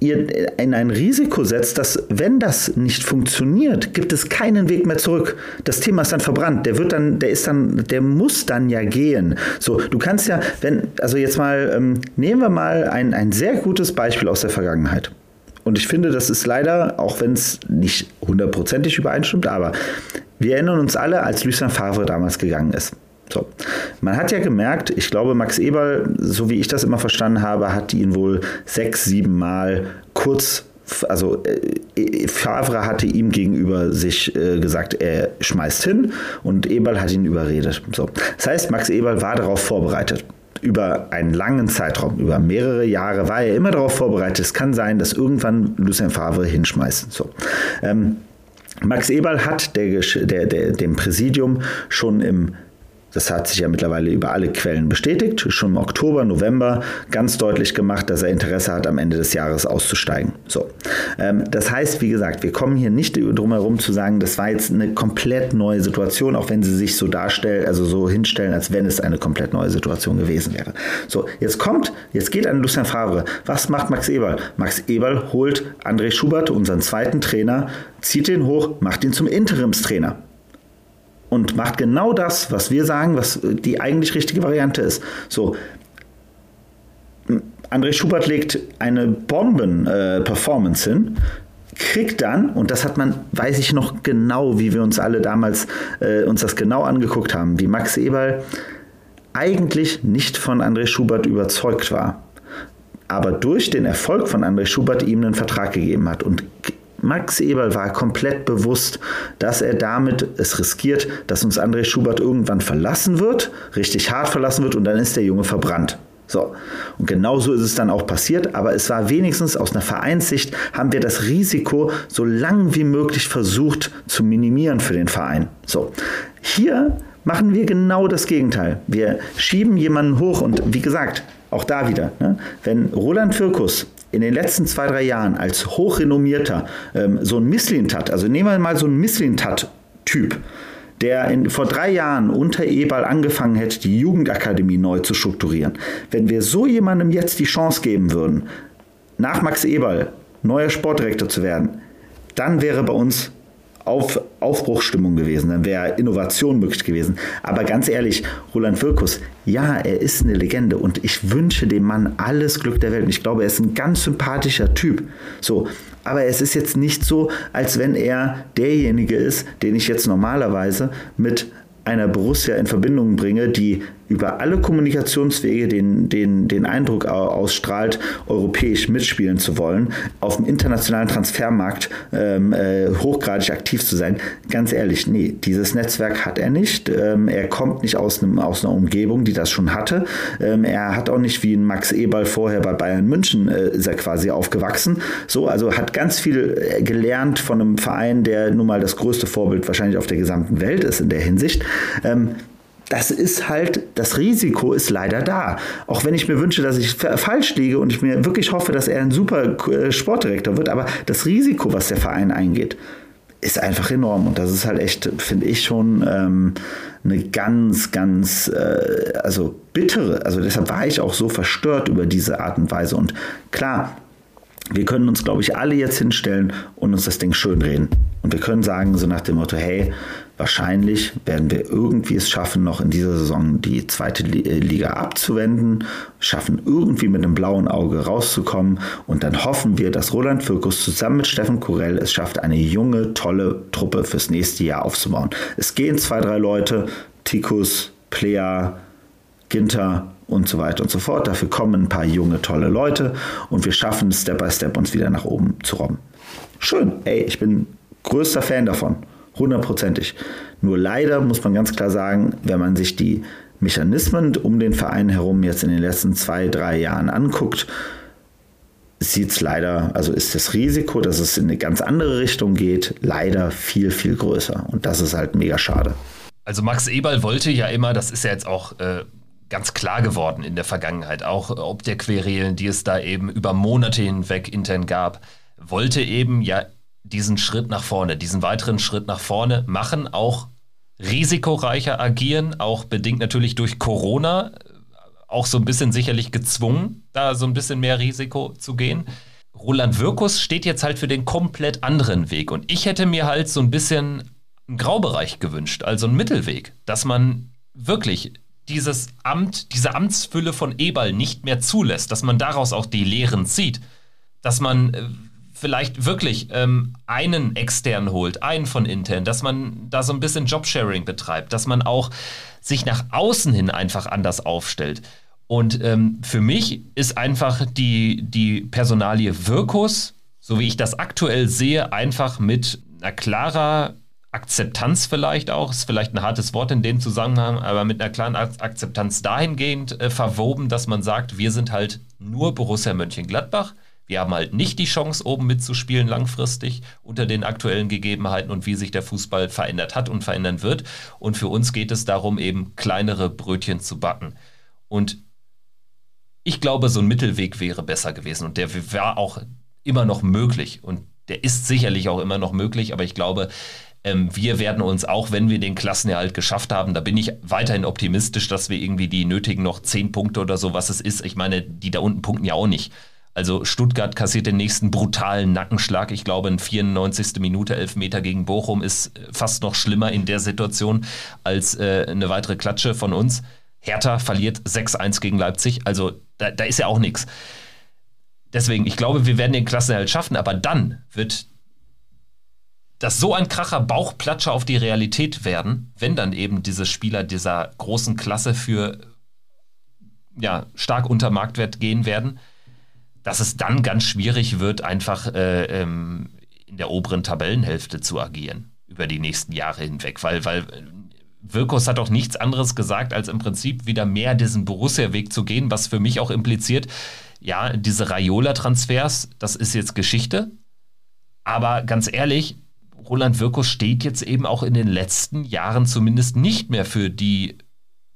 ihr in ein Risiko setzt, dass wenn das nicht funktioniert, gibt es keinen Weg mehr zurück. Das Thema ist dann verbrannt. Der wird dann, der ist dann, der muss dann ja gehen. So, du kannst ja, wenn, also jetzt mal, ähm, nehmen wir mal ein, ein sehr gutes Beispiel aus der Vergangenheit. Und ich finde, das ist leider, auch wenn es nicht hundertprozentig übereinstimmt, aber wir erinnern uns alle, als Lucien Favre damals gegangen ist. So. Man hat ja gemerkt, ich glaube, Max Eberl, so wie ich das immer verstanden habe, hat ihn wohl sechs, sieben Mal kurz also äh, Favre hatte ihm gegenüber sich äh, gesagt, er schmeißt hin und Eberl hat ihn überredet. So. Das heißt, Max Eberl war darauf vorbereitet. Über einen langen Zeitraum, über mehrere Jahre war er immer darauf vorbereitet. Es kann sein, dass irgendwann Lucien Favre hinschmeißt. So. Ähm, Max Eberl hat der, der, der, dem Präsidium schon im das hat sich ja mittlerweile über alle Quellen bestätigt, schon im Oktober, November ganz deutlich gemacht, dass er Interesse hat, am Ende des Jahres auszusteigen. So. Ähm, das heißt, wie gesagt, wir kommen hier nicht drum herum zu sagen, das war jetzt eine komplett neue Situation, auch wenn sie sich so darstellen, also so hinstellen, als wenn es eine komplett neue Situation gewesen wäre. So, jetzt kommt, jetzt geht an Lucien Favre. Was macht Max Eberl? Max Eberl holt André Schubert, unseren zweiten Trainer, zieht ihn hoch, macht ihn zum Interimstrainer und macht genau das, was wir sagen, was die eigentlich richtige Variante ist. So, André Schubert legt eine Bomben-Performance äh, hin, kriegt dann, und das hat man, weiß ich noch genau, wie wir uns alle damals äh, uns das genau angeguckt haben, wie Max Eberl eigentlich nicht von André Schubert überzeugt war, aber durch den Erfolg von André Schubert ihm einen Vertrag gegeben hat und Max Eberl war komplett bewusst, dass er damit es riskiert, dass uns André Schubert irgendwann verlassen wird, richtig hart verlassen wird und dann ist der Junge verbrannt. So, und genau so ist es dann auch passiert, aber es war wenigstens aus einer Vereinssicht, haben wir das Risiko so lang wie möglich versucht zu minimieren für den Verein. So, hier machen wir genau das Gegenteil. Wir schieben jemanden hoch und wie gesagt, auch da wieder, ne, wenn Roland Firkus in den letzten zwei, drei Jahren als hochrenommierter ähm, so ein Misslintat, also nehmen wir mal so einen Misslintat-Typ, der in, vor drei Jahren unter Eberl angefangen hätte, die Jugendakademie neu zu strukturieren. Wenn wir so jemandem jetzt die Chance geben würden, nach Max Eberl neuer Sportdirektor zu werden, dann wäre bei uns auf Aufbruchstimmung gewesen, dann wäre Innovation möglich gewesen. Aber ganz ehrlich, Roland Wirkus, ja, er ist eine Legende und ich wünsche dem Mann alles Glück der Welt. Und ich glaube, er ist ein ganz sympathischer Typ. So, aber es ist jetzt nicht so, als wenn er derjenige ist, den ich jetzt normalerweise mit einer Borussia in Verbindung bringe, die über alle Kommunikationswege den, den, den Eindruck ausstrahlt, europäisch mitspielen zu wollen, auf dem internationalen Transfermarkt ähm, äh, hochgradig aktiv zu sein. Ganz ehrlich, nee, dieses Netzwerk hat er nicht. Ähm, er kommt nicht aus, einem, aus einer Umgebung, die das schon hatte. Ähm, er hat auch nicht wie ein Max Eberl vorher bei Bayern München äh, ist er quasi aufgewachsen. So, also hat ganz viel äh, gelernt von einem Verein, der nun mal das größte Vorbild wahrscheinlich auf der gesamten Welt ist in der Hinsicht. Das ist halt, das Risiko ist leider da. Auch wenn ich mir wünsche, dass ich falsch liege und ich mir wirklich hoffe, dass er ein super äh, Sportdirektor wird, aber das Risiko, was der Verein eingeht, ist einfach enorm. Und das ist halt echt, finde ich schon ähm, eine ganz, ganz, äh, also bittere. Also deshalb war ich auch so verstört über diese Art und Weise. Und klar, wir können uns, glaube ich, alle jetzt hinstellen und uns das Ding schönreden. Und wir können sagen, so nach dem Motto, hey, wahrscheinlich werden wir irgendwie es schaffen, noch in dieser Saison die zweite äh, Liga abzuwenden, schaffen irgendwie mit einem blauen Auge rauszukommen und dann hoffen wir, dass Roland Fürkus zusammen mit Steffen Kurell es schafft, eine junge, tolle Truppe fürs nächste Jahr aufzubauen. Es gehen zwei, drei Leute, Tikus, Plea, Ginter und so weiter und so fort. Dafür kommen ein paar junge, tolle Leute und wir schaffen es Step by Step, uns wieder nach oben zu robben. Schön, ey, ich bin größter Fan davon hundertprozentig. Nur leider muss man ganz klar sagen, wenn man sich die Mechanismen um den Verein herum jetzt in den letzten zwei, drei Jahren anguckt, sieht es leider, also ist das Risiko, dass es in eine ganz andere Richtung geht, leider viel, viel größer. Und das ist halt mega schade. Also Max Eberl wollte ja immer, das ist ja jetzt auch äh, ganz klar geworden in der Vergangenheit, auch ob der Querelen, die es da eben über Monate hinweg intern gab, wollte eben ja diesen Schritt nach vorne, diesen weiteren Schritt nach vorne machen, auch risikoreicher agieren, auch bedingt natürlich durch Corona, auch so ein bisschen sicherlich gezwungen, da so ein bisschen mehr Risiko zu gehen. Roland Wirkus steht jetzt halt für den komplett anderen Weg und ich hätte mir halt so ein bisschen einen Graubereich gewünscht, also einen Mittelweg, dass man wirklich dieses Amt, diese Amtsfülle von Eberl nicht mehr zulässt, dass man daraus auch die Lehren zieht, dass man äh, vielleicht wirklich ähm, einen extern holt, einen von intern, dass man da so ein bisschen Jobsharing betreibt, dass man auch sich nach außen hin einfach anders aufstellt. Und ähm, für mich ist einfach die, die Personalie Wirkus, so wie ich das aktuell sehe, einfach mit einer klarer Akzeptanz vielleicht auch, ist vielleicht ein hartes Wort in dem Zusammenhang, aber mit einer klaren Akzeptanz dahingehend äh, verwoben, dass man sagt, wir sind halt nur Borussia Mönchengladbach Wir haben halt nicht die Chance, oben mitzuspielen langfristig unter den aktuellen Gegebenheiten und wie sich der Fußball verändert hat und verändern wird. Und für uns geht es darum, eben kleinere Brötchen zu backen. Und ich glaube, so ein Mittelweg wäre besser gewesen und der war auch immer noch möglich und der ist sicherlich auch immer noch möglich, aber ich glaube, ähm, wir werden uns, auch wenn wir den Klassenerhalt geschafft haben, da bin ich weiterhin optimistisch, dass wir irgendwie die nötigen noch zehn Punkte oder so, was es ist. Ich meine, die da unten punkten ja auch nicht. Also Stuttgart kassiert den nächsten brutalen Nackenschlag. Ich glaube, in 94. Minute Elfmeter gegen Bochum ist fast noch schlimmer in der Situation als äh, eine weitere Klatsche von uns. Hertha verliert 6-1 gegen Leipzig. Also da, da ist ja auch nichts. Deswegen, ich glaube, wir werden den Klassenerhalt schaffen, aber dann wird das so ein kracher Bauchplatscher auf die Realität werden, wenn dann eben diese Spieler dieser großen Klasse für ja, stark unter Marktwert gehen werden, dass es dann ganz schwierig wird, einfach äh, ähm, in der oberen Tabellenhälfte zu agieren über die nächsten Jahre hinweg, weil, weil Wirkus hat auch nichts anderes gesagt, als im Prinzip wieder mehr diesen Borussia-Weg zu gehen, was für mich auch impliziert, ja, diese Raiola-Transfers, das ist jetzt Geschichte. Aber ganz ehrlich, Roland Wirkus steht jetzt eben auch in den letzten Jahren zumindest nicht mehr für die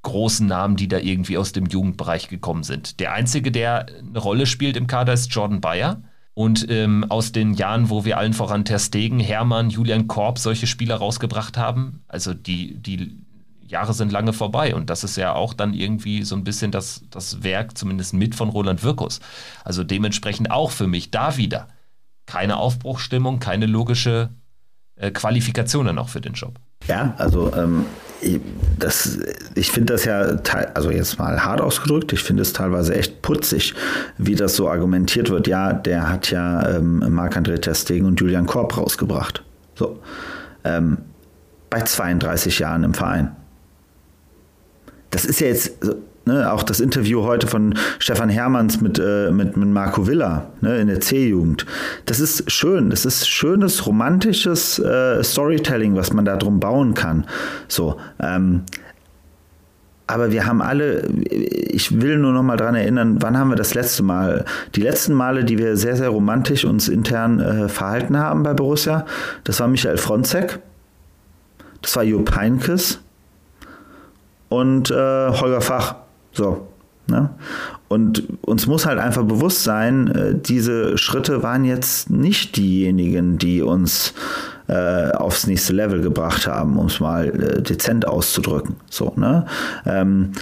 großen Namen, die da irgendwie aus dem Jugendbereich gekommen sind. Der einzige, der eine Rolle spielt im Kader, ist Jordan Bayer. Und ähm, aus den Jahren, wo wir allen voran Ter Stegen, Hermann, Julian Korb solche Spieler rausgebracht haben, also die, die Jahre sind lange vorbei. Und das ist ja auch dann irgendwie so ein bisschen das, das Werk, zumindest mit von Roland Wirkus. Also dementsprechend auch für mich da wieder keine Aufbruchstimmung, keine logische äh, Qualifikation dann auch für den Job. Ja, also ähm, das, ich finde das ja, also jetzt mal hart ausgedrückt, ich finde es teilweise echt putzig, wie das so argumentiert wird. Ja, der hat ja ähm, Marc-André Testegen und Julian Korb rausgebracht. So. Ähm, bei 32 Jahren im Verein. Das ist ja jetzt, ne, auch das Interview heute von Stefan Hermanns mit, äh, mit, mit Marco Villa ne, in der C-Jugend. Das ist schön. Das ist schönes, romantisches äh, Storytelling, was man da drum bauen kann. So. Ähm, aber wir haben alle, ich will nur noch mal daran erinnern, wann haben wir das letzte Mal, die letzten Male, die wir sehr, sehr romantisch uns intern äh, verhalten haben bei Borussia, das war Michael Fronzek, das war Jupp Heinkes und äh, Holger Fach. So. Ne? Und uns muss halt einfach bewusst sein, äh, diese Schritte waren jetzt nicht diejenigen, die uns äh, aufs nächste Level gebracht haben, um es mal äh, dezent auszudrücken. So, ne? Ähm,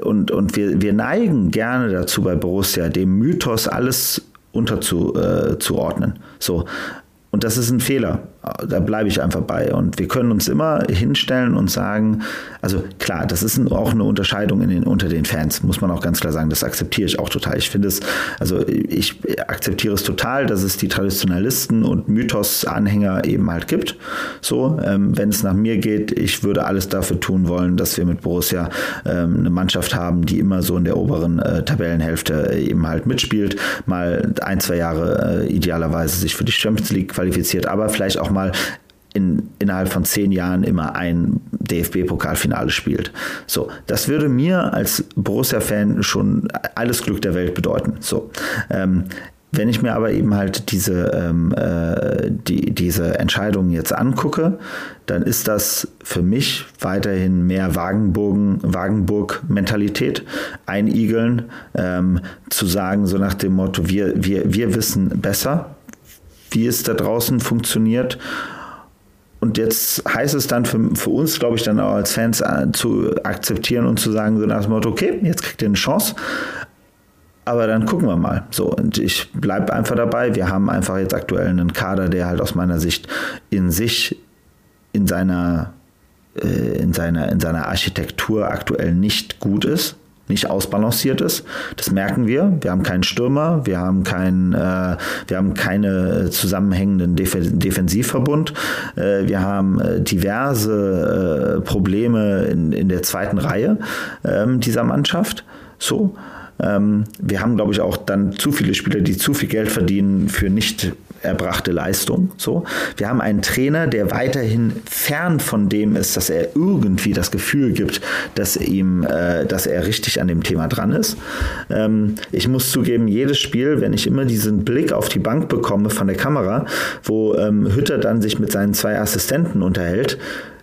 und, und wir, wir neigen gerne dazu bei Borussia, dem Mythos alles unterzuordnen. Äh, so. Und das ist ein Fehler. Da bleibe ich einfach bei. Und wir können uns immer hinstellen und sagen, also klar, das ist auch eine Unterscheidung den, unter den Fans, muss man auch ganz klar sagen. Das akzeptiere ich auch total. Ich finde es, also ich akzeptiere es total, dass es die Traditionalisten und Mythos-Anhänger eben halt gibt. So, ähm, wenn es nach mir geht, ich würde alles dafür tun wollen, dass wir mit Borussia ähm, eine Mannschaft haben, die immer so in der oberen äh, Tabellenhälfte eben halt mitspielt, mal ein, zwei Jahre äh, idealerweise sich für die Champions League qualifiziert, aber vielleicht auch mal in, innerhalb von zehn Jahren immer ein DFB-Pokalfinale spielt. So, das würde mir als Borussia-Fan schon alles Glück der Welt bedeuten. So, ähm, wenn ich mir aber eben halt diese, ähm, äh, die, diese Entscheidungen jetzt angucke, dann ist das für mich weiterhin mehr Wagenburg-Mentalität, einigeln, ähm, zu sagen, so nach dem Motto, wir, wir, wir wissen besser, wie es da draußen funktioniert. Und jetzt heißt es dann für, für uns, glaube ich, dann auch als Fans äh, zu akzeptieren und zu sagen, so nach dem Motto, okay, jetzt kriegt ihr eine Chance. Aber dann gucken wir mal. So, und ich bleibe einfach dabei. Wir haben einfach jetzt aktuell einen Kader, der halt aus meiner Sicht in sich, in seiner, äh, in seiner, in seiner Architektur aktuell nicht gut ist nicht ausbalanciert ist. Das merken wir. Wir haben keinen Stürmer, wir haben keinen, äh, wir haben keine zusammenhängenden Def Defensivverbund. Äh, wir haben äh, diverse äh, Probleme in, in der zweiten Reihe ähm, dieser Mannschaft. So. Ähm, wir haben, glaube ich, auch dann zu viele Spieler, die zu viel Geld verdienen für nicht erbrachte Leistung. So. Wir haben einen Trainer, der weiterhin fern von dem ist, dass er irgendwie das Gefühl gibt, dass ihm, äh, dass er richtig an dem Thema dran ist. Ähm, ich muss zugeben, jedes Spiel, wenn ich immer diesen Blick auf die Bank bekomme von der Kamera, wo ähm, Hütter dann sich mit seinen zwei Assistenten unterhält,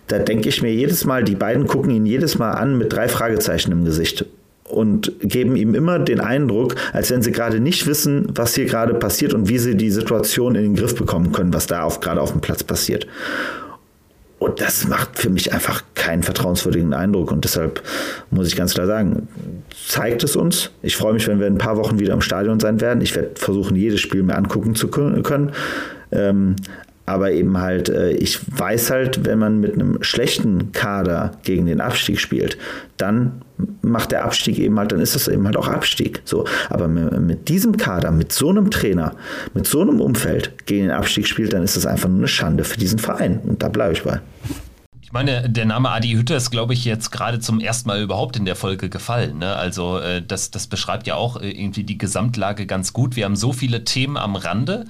da denke ich mir jedes Mal, die beiden gucken ihn jedes Mal an mit drei Fragezeichen im Gesicht und geben ihm immer den Eindruck, als wenn sie gerade nicht wissen, was hier gerade passiert und wie sie die Situation in den Griff bekommen können, was da auf, gerade auf dem Platz passiert. Und das macht für mich einfach keinen vertrauenswürdigen Eindruck. Und deshalb muss ich ganz klar sagen, zeigt es uns. Ich freue mich, wenn wir in ein paar Wochen wieder im Stadion sein werden. Ich werde versuchen, jedes Spiel mir angucken zu können. Ähm, aber eben halt, äh, ich weiß halt, wenn man mit einem schlechten Kader gegen den Abstieg spielt, dann macht der Abstieg eben halt, dann ist das eben halt auch Abstieg. So, aber mit diesem Kader, mit so einem Trainer, mit so einem Umfeld gegen den Abstieg spielt, dann ist das einfach nur eine Schande für diesen Verein. Und da bleibe ich bei. Ich meine, der Name Adi Hütter ist, glaube ich, jetzt gerade zum ersten Mal überhaupt in der Folge gefallen. Ne? Also äh, das, das beschreibt ja auch äh, irgendwie die Gesamtlage ganz gut. Wir haben so viele Themen am Rande.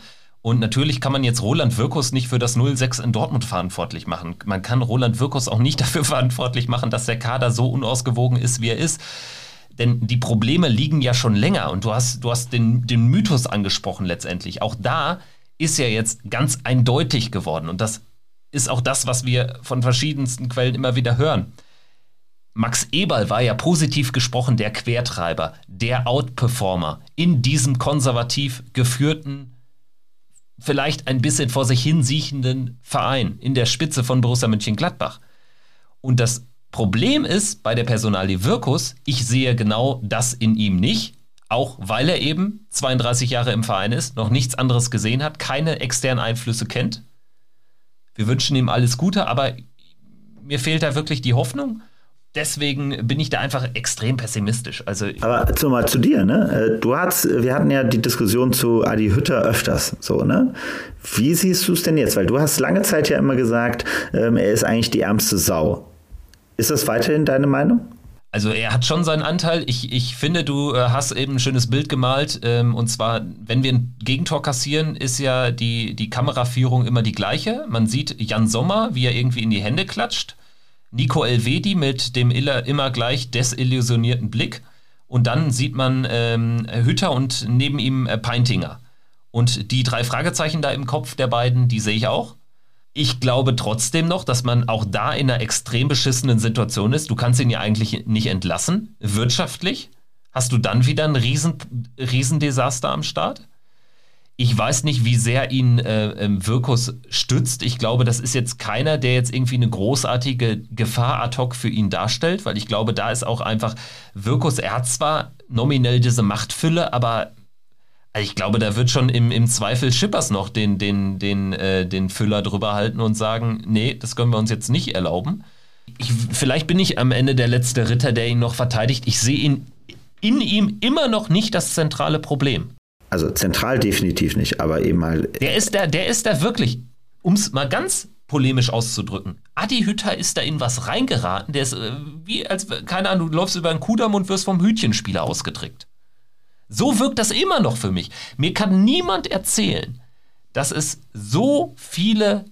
Und natürlich kann man jetzt Roland Wirkus nicht für das 0-6 in Dortmund verantwortlich machen. Man kann Roland Wirkus auch nicht dafür verantwortlich machen, dass der Kader so unausgewogen ist, wie er ist. Denn die Probleme liegen ja schon länger. Und du hast, du hast den, den Mythos angesprochen letztendlich. Auch da ist ja jetzt ganz eindeutig geworden. Und das ist auch das, was wir von verschiedensten Quellen immer wieder hören. Max Eberl war ja positiv gesprochen der Quertreiber, der Outperformer in diesem konservativ geführten vielleicht ein bisschen vor sich hinsiechenden Verein in der Spitze von Borussia Mönchengladbach. Und das Problem ist bei der Personalie Wirkus, ich sehe genau das in ihm nicht, auch weil er eben 32 Jahre im Verein ist, noch nichts anderes gesehen hat, keine externen Einflüsse kennt. Wir wünschen ihm alles Gute, aber mir fehlt da wirklich die Hoffnung deswegen bin ich da einfach extrem pessimistisch. Also Aber zu, mal zu dir, ne? Äh, du hast, wir hatten ja die Diskussion zu Adi Hütter öfters, so, ne? Wie siehst du es denn jetzt? Weil du hast lange Zeit ja immer gesagt, ähm, er ist eigentlich die ärmste Sau. Ist das weiterhin deine Meinung? Also er hat schon seinen Anteil. Ich, ich finde, du äh, hast eben ein schönes Bild gemalt. Ähm, und zwar, wenn wir ein Gegentor kassieren, ist ja die, die Kameraführung immer die gleiche. Man sieht Jan Sommer, wie er irgendwie in die Hände klatscht. Nico Elvedi mit dem immer gleich desillusionierten Blick. Und dann sieht man ähm, Hütter und neben ihm äh, Peintinger. Und die drei Fragezeichen da im Kopf der beiden, die sehe ich auch. Ich glaube trotzdem noch, dass man auch da in einer extrem beschissenen Situation ist. Du kannst ihn ja eigentlich nicht entlassen, wirtschaftlich. Hast du dann wieder ein Riesen, Riesendesaster am Start? Ich weiß nicht, wie sehr ihn äh, ähm, Wirkus stützt. Ich glaube, das ist jetzt keiner, der jetzt irgendwie eine großartige Gefahr ad hoc für ihn darstellt, weil ich glaube, da ist auch einfach Wirkus, er hat zwar nominell diese Machtfülle, aber ich glaube, da wird schon im, im Zweifel Schippers noch den, den, den, äh, den Füller drüber halten und sagen, nee, das können wir uns jetzt nicht erlauben. Ich, vielleicht bin ich am Ende der letzte Ritter, der ihn noch verteidigt. Ich sehe ihn in ihm immer noch nicht das zentrale Problem. Also zentral definitiv nicht, aber eben halt. Der ist da, der ist da wirklich, um es mal ganz polemisch auszudrücken. Adi Hütter ist da in was reingeraten, der ist äh, wie, als, keine Ahnung, du läufst über einen Kudamm und wirst vom Hütchenspieler ausgetrickt. So wirkt das immer noch für mich. Mir kann niemand erzählen, dass es so viele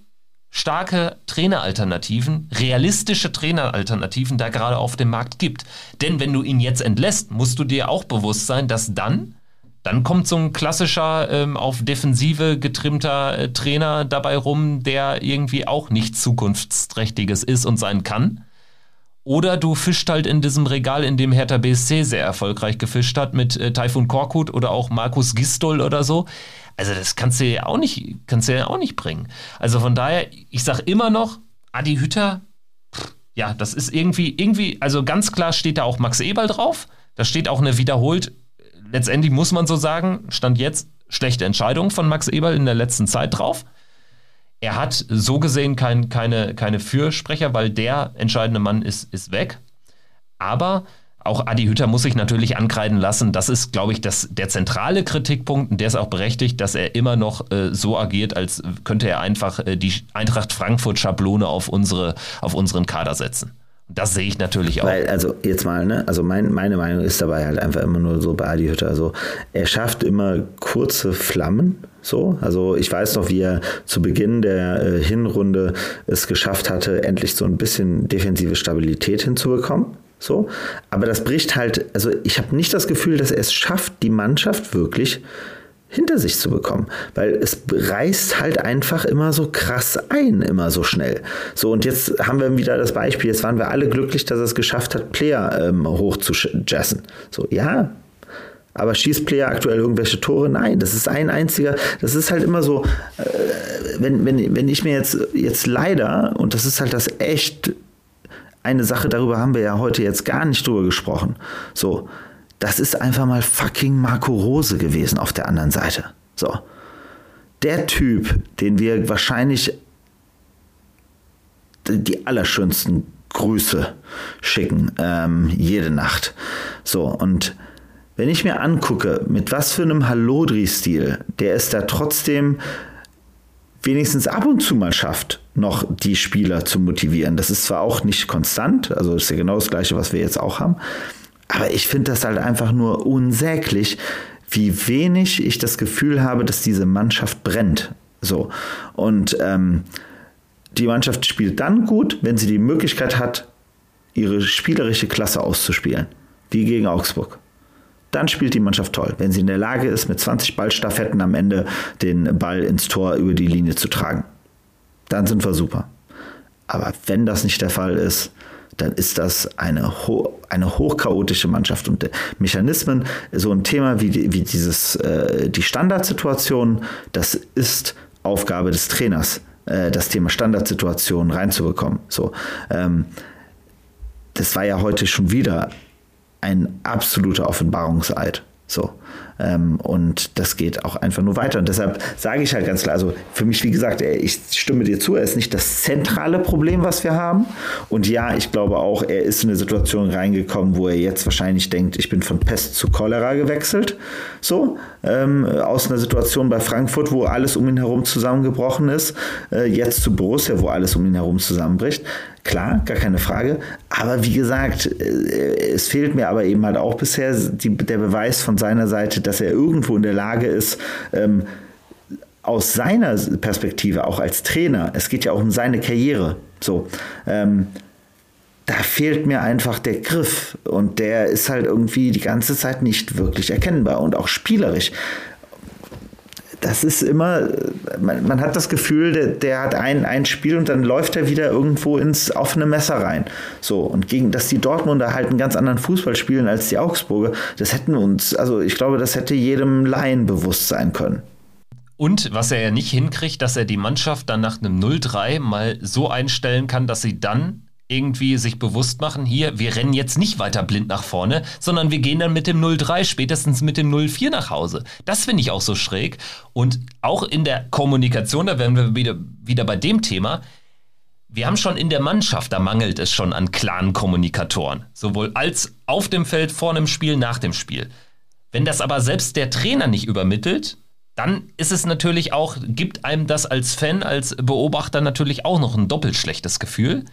starke Traineralternativen, realistische Traineralternativen da gerade auf dem Markt gibt. Denn wenn du ihn jetzt entlässt, musst du dir auch bewusst sein, dass dann dann kommt so ein klassischer, ähm, auf Defensive getrimmter äh, Trainer dabei rum, der irgendwie auch nichts Zukunftsträchtiges ist und sein kann. Oder du fischst halt in diesem Regal, in dem Hertha BSC sehr erfolgreich gefischt hat, mit äh, Taifun Korkut oder auch Markus Gistol oder so. Also das kannst du ja auch nicht, kannst du ja auch nicht bringen. Also von daher, ich sag immer noch, Adi Hütter, ja, das ist irgendwie, irgendwie, also ganz klar steht da auch Max Eberl drauf. Da steht auch eine wiederholt letztendlich muss man so sagen, stand jetzt schlechte Entscheidung von Max Eberl in der letzten Zeit drauf. Er hat so gesehen kein, keine, keine Fürsprecher, weil der entscheidende Mann ist, ist weg. Aber auch Adi Hütter muss sich natürlich ankreiden lassen. Das ist, glaube ich, das, der zentrale Kritikpunkt und der ist auch berechtigt, dass er immer noch äh, so agiert, als könnte er einfach äh, die Eintracht Frankfurt-Schablone auf, auf unseren Kader setzen. Das sehe ich natürlich auch. Weil, also jetzt mal, ne, also mein, meine Meinung ist dabei halt einfach immer nur so bei Adi Hütter, also er schafft immer kurze Flammen, so. Also ich weiß noch, wie er zu Beginn der äh, Hinrunde es geschafft hatte, endlich so ein bisschen defensive Stabilität hinzubekommen. So, aber das bricht halt, also ich habe nicht das Gefühl, dass er es schafft, die Mannschaft wirklich hinter sich zu bekommen, weil es reißt halt einfach immer so krass ein, immer so schnell. So, und jetzt haben wir wieder das Beispiel, jetzt waren wir alle glücklich, dass er es geschafft hat, Player ähm, hoch zu jessen. So, ja, aber schießt Player aktuell irgendwelche Tore? Nein, das ist ein einziger, das ist halt immer so, äh, wenn, wenn, wenn ich mir jetzt, jetzt leider, und das ist halt das echt eine Sache, darüber haben wir ja heute jetzt gar nicht drüber gesprochen, so, das ist einfach mal fucking Marco Rose gewesen auf der anderen Seite. So. Der Typ, den wir wahrscheinlich die allerschönsten Grüße schicken, ähm, jede Nacht. So, und wenn ich mir angucke, mit was für einem Hallodri-Stil, der es da trotzdem wenigstens ab und zu mal schafft, noch die Spieler zu motivieren. Das ist zwar auch nicht konstant, also ist ja genau das gleiche, was wir jetzt auch haben, aber ich finde das halt einfach nur unsäglich, wie wenig ich das Gefühl habe, dass diese Mannschaft brennt. So. Und ähm, die Mannschaft spielt dann gut, wenn sie die Möglichkeit hat, ihre spielerische Klasse auszuspielen. Wie gegen Augsburg. Dann spielt die Mannschaft toll, wenn sie in der Lage ist, mit 20 Ballstaffetten am Ende den Ball ins Tor über die Linie zu tragen. Dann sind wir super. Aber wenn das nicht der Fall ist, dann ist das eine, ho eine hochchaotische Mannschaft. Und Mechanismen, so ein Thema wie, wie dieses, äh, die Standardsituation, das ist Aufgabe des Trainers, äh, das Thema Standardsituation reinzubekommen. So, ähm, das war ja heute schon wieder ein absoluter Offenbarungseid. So. Ähm, und das geht auch einfach nur weiter. Und deshalb sage ich halt ganz klar, also für mich, wie gesagt, ich stimme dir zu, er ist nicht das zentrale Problem, was wir haben. Und ja, ich glaube auch, er ist in eine Situation reingekommen, wo er jetzt wahrscheinlich denkt, ich bin von Pest zu Cholera gewechselt. So, ähm, aus einer Situation bei Frankfurt, wo alles um ihn herum zusammengebrochen ist, äh, jetzt zu Borussia, wo alles um ihn herum zusammenbricht. Klar, gar keine Frage. Aber wie gesagt, äh, es fehlt mir aber eben halt auch bisher die, der Beweis von seiner Seite, dass er irgendwo in der Lage ist, ähm, aus seiner Perspektive, auch als Trainer, es geht ja auch um seine Karriere, so, ähm, da fehlt mir einfach der Griff und der ist halt irgendwie die ganze Zeit nicht wirklich erkennbar und auch spielerisch das ist immer, man, man, hat das Gefühl, der, der hat ein, ein Spiel und dann läuft er wieder irgendwo ins offene Messer rein. So, und gegen, dass die Dortmunder halt einen ganz anderen Fußball spielen als die Augsburger, das hätten uns, also ich glaube, das hätte jedem Laien bewusst sein können. Und was er ja nicht hinkriegt, dass er die Mannschaft dann nach einem 0-3 mal so einstellen kann, dass sie dann irgendwie sich bewusst machen, hier, wir rennen jetzt nicht weiter blind nach vorne, sondern wir gehen dann mit dem 0-3, spätestens mit dem 0-4 nach Hause. Das finde ich auch so schräg. Und auch in der Kommunikation, da werden wir wieder, wieder bei dem Thema, wir haben schon in der Mannschaft, da mangelt es schon an klaren Kommunikatoren. Sowohl als auf dem Feld, vor dem Spiel, nach dem Spiel. Wenn das aber selbst der Trainer nicht übermittelt, dann ist es natürlich auch, gibt einem das als Fan, als Beobachter natürlich auch noch ein doppelt schlechtes Gefühl.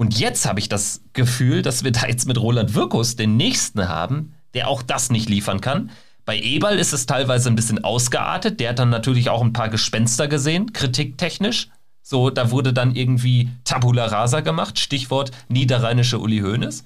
Und jetzt habe ich das Gefühl, dass wir da jetzt mit Roland Wirkus den nächsten haben, der auch das nicht liefern kann. Bei Eberl ist es teilweise ein bisschen ausgeartet. Der hat dann natürlich auch ein paar Gespenster gesehen, kritiktechnisch. So, da wurde dann irgendwie Tabula Rasa gemacht, Stichwort niederrheinische Uli Hoeneß.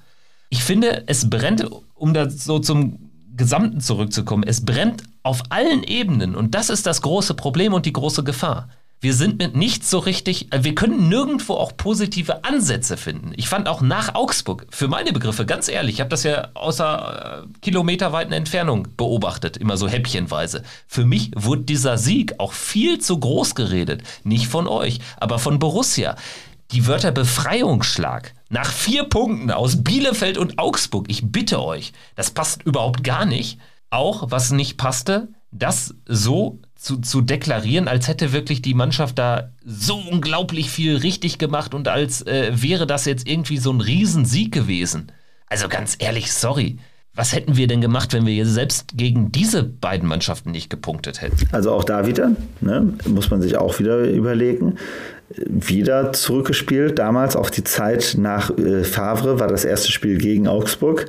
Ich finde, es brennt, um da so zum Gesamten zurückzukommen, es brennt auf allen Ebenen und das ist das große Problem und die große Gefahr wir sind mit nichts so richtig, äh, wir können nirgendwo auch positive Ansätze finden. Ich fand auch nach Augsburg, für meine Begriffe, ganz ehrlich, ich habe das ja außer äh, kilometerweiten Entfernung beobachtet, immer so häppchenweise. Für mich wurde dieser Sieg auch viel zu groß geredet. Nicht von euch, aber von Borussia. Die Wörter Befreiungsschlag nach vier Punkten aus Bielefeld und Augsburg, ich bitte euch, das passt überhaupt gar nicht. Auch was nicht passte, das so zu, zu deklarieren, als hätte wirklich die Mannschaft da so unglaublich viel richtig gemacht und als äh, wäre das jetzt irgendwie so ein Riesensieg gewesen. Also ganz ehrlich, sorry. was hätten wir denn gemacht, wenn wir selbst gegen diese beiden Mannschaften nicht gepunktet hätten? Also auch da wieder, ne, muss man sich auch wieder überlegen. Wieder zurückgespielt, damals auf die Zeit nach äh, Favre war das erste Spiel gegen Augsburg,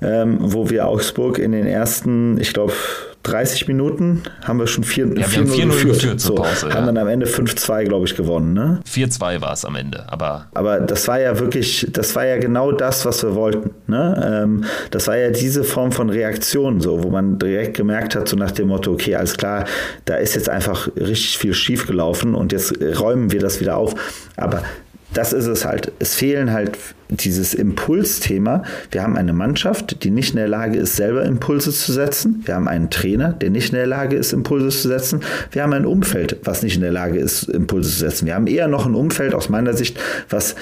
ähm, wo wir Augsburg in den ersten, ich glaube, 30 Minuten haben wir schon 4-0 ja, 4 geführt. geführt so, Pause, haben ja. dann am Ende 5-2, glaube ich, gewonnen. Ne? 4-2 war es am Ende, aber. Aber das war ja wirklich, das war ja genau das, was wir wollten. Ne? Ähm, das war ja diese Form von Reaktion, so, wo man direkt gemerkt hat, so nach dem Motto, okay, alles klar, da ist jetzt einfach richtig viel schief gelaufen und jetzt räumen wir das wieder auf. Aber das ist es halt. Es fehlen halt dieses Impulsthema. Wir haben eine Mannschaft, die nicht in der Lage ist, selber Impulse zu setzen. Wir haben einen Trainer, der nicht in der Lage ist, Impulse zu setzen. Wir haben ein Umfeld, was nicht in der Lage ist, Impulse zu setzen. Wir haben eher noch ein Umfeld aus meiner Sicht, was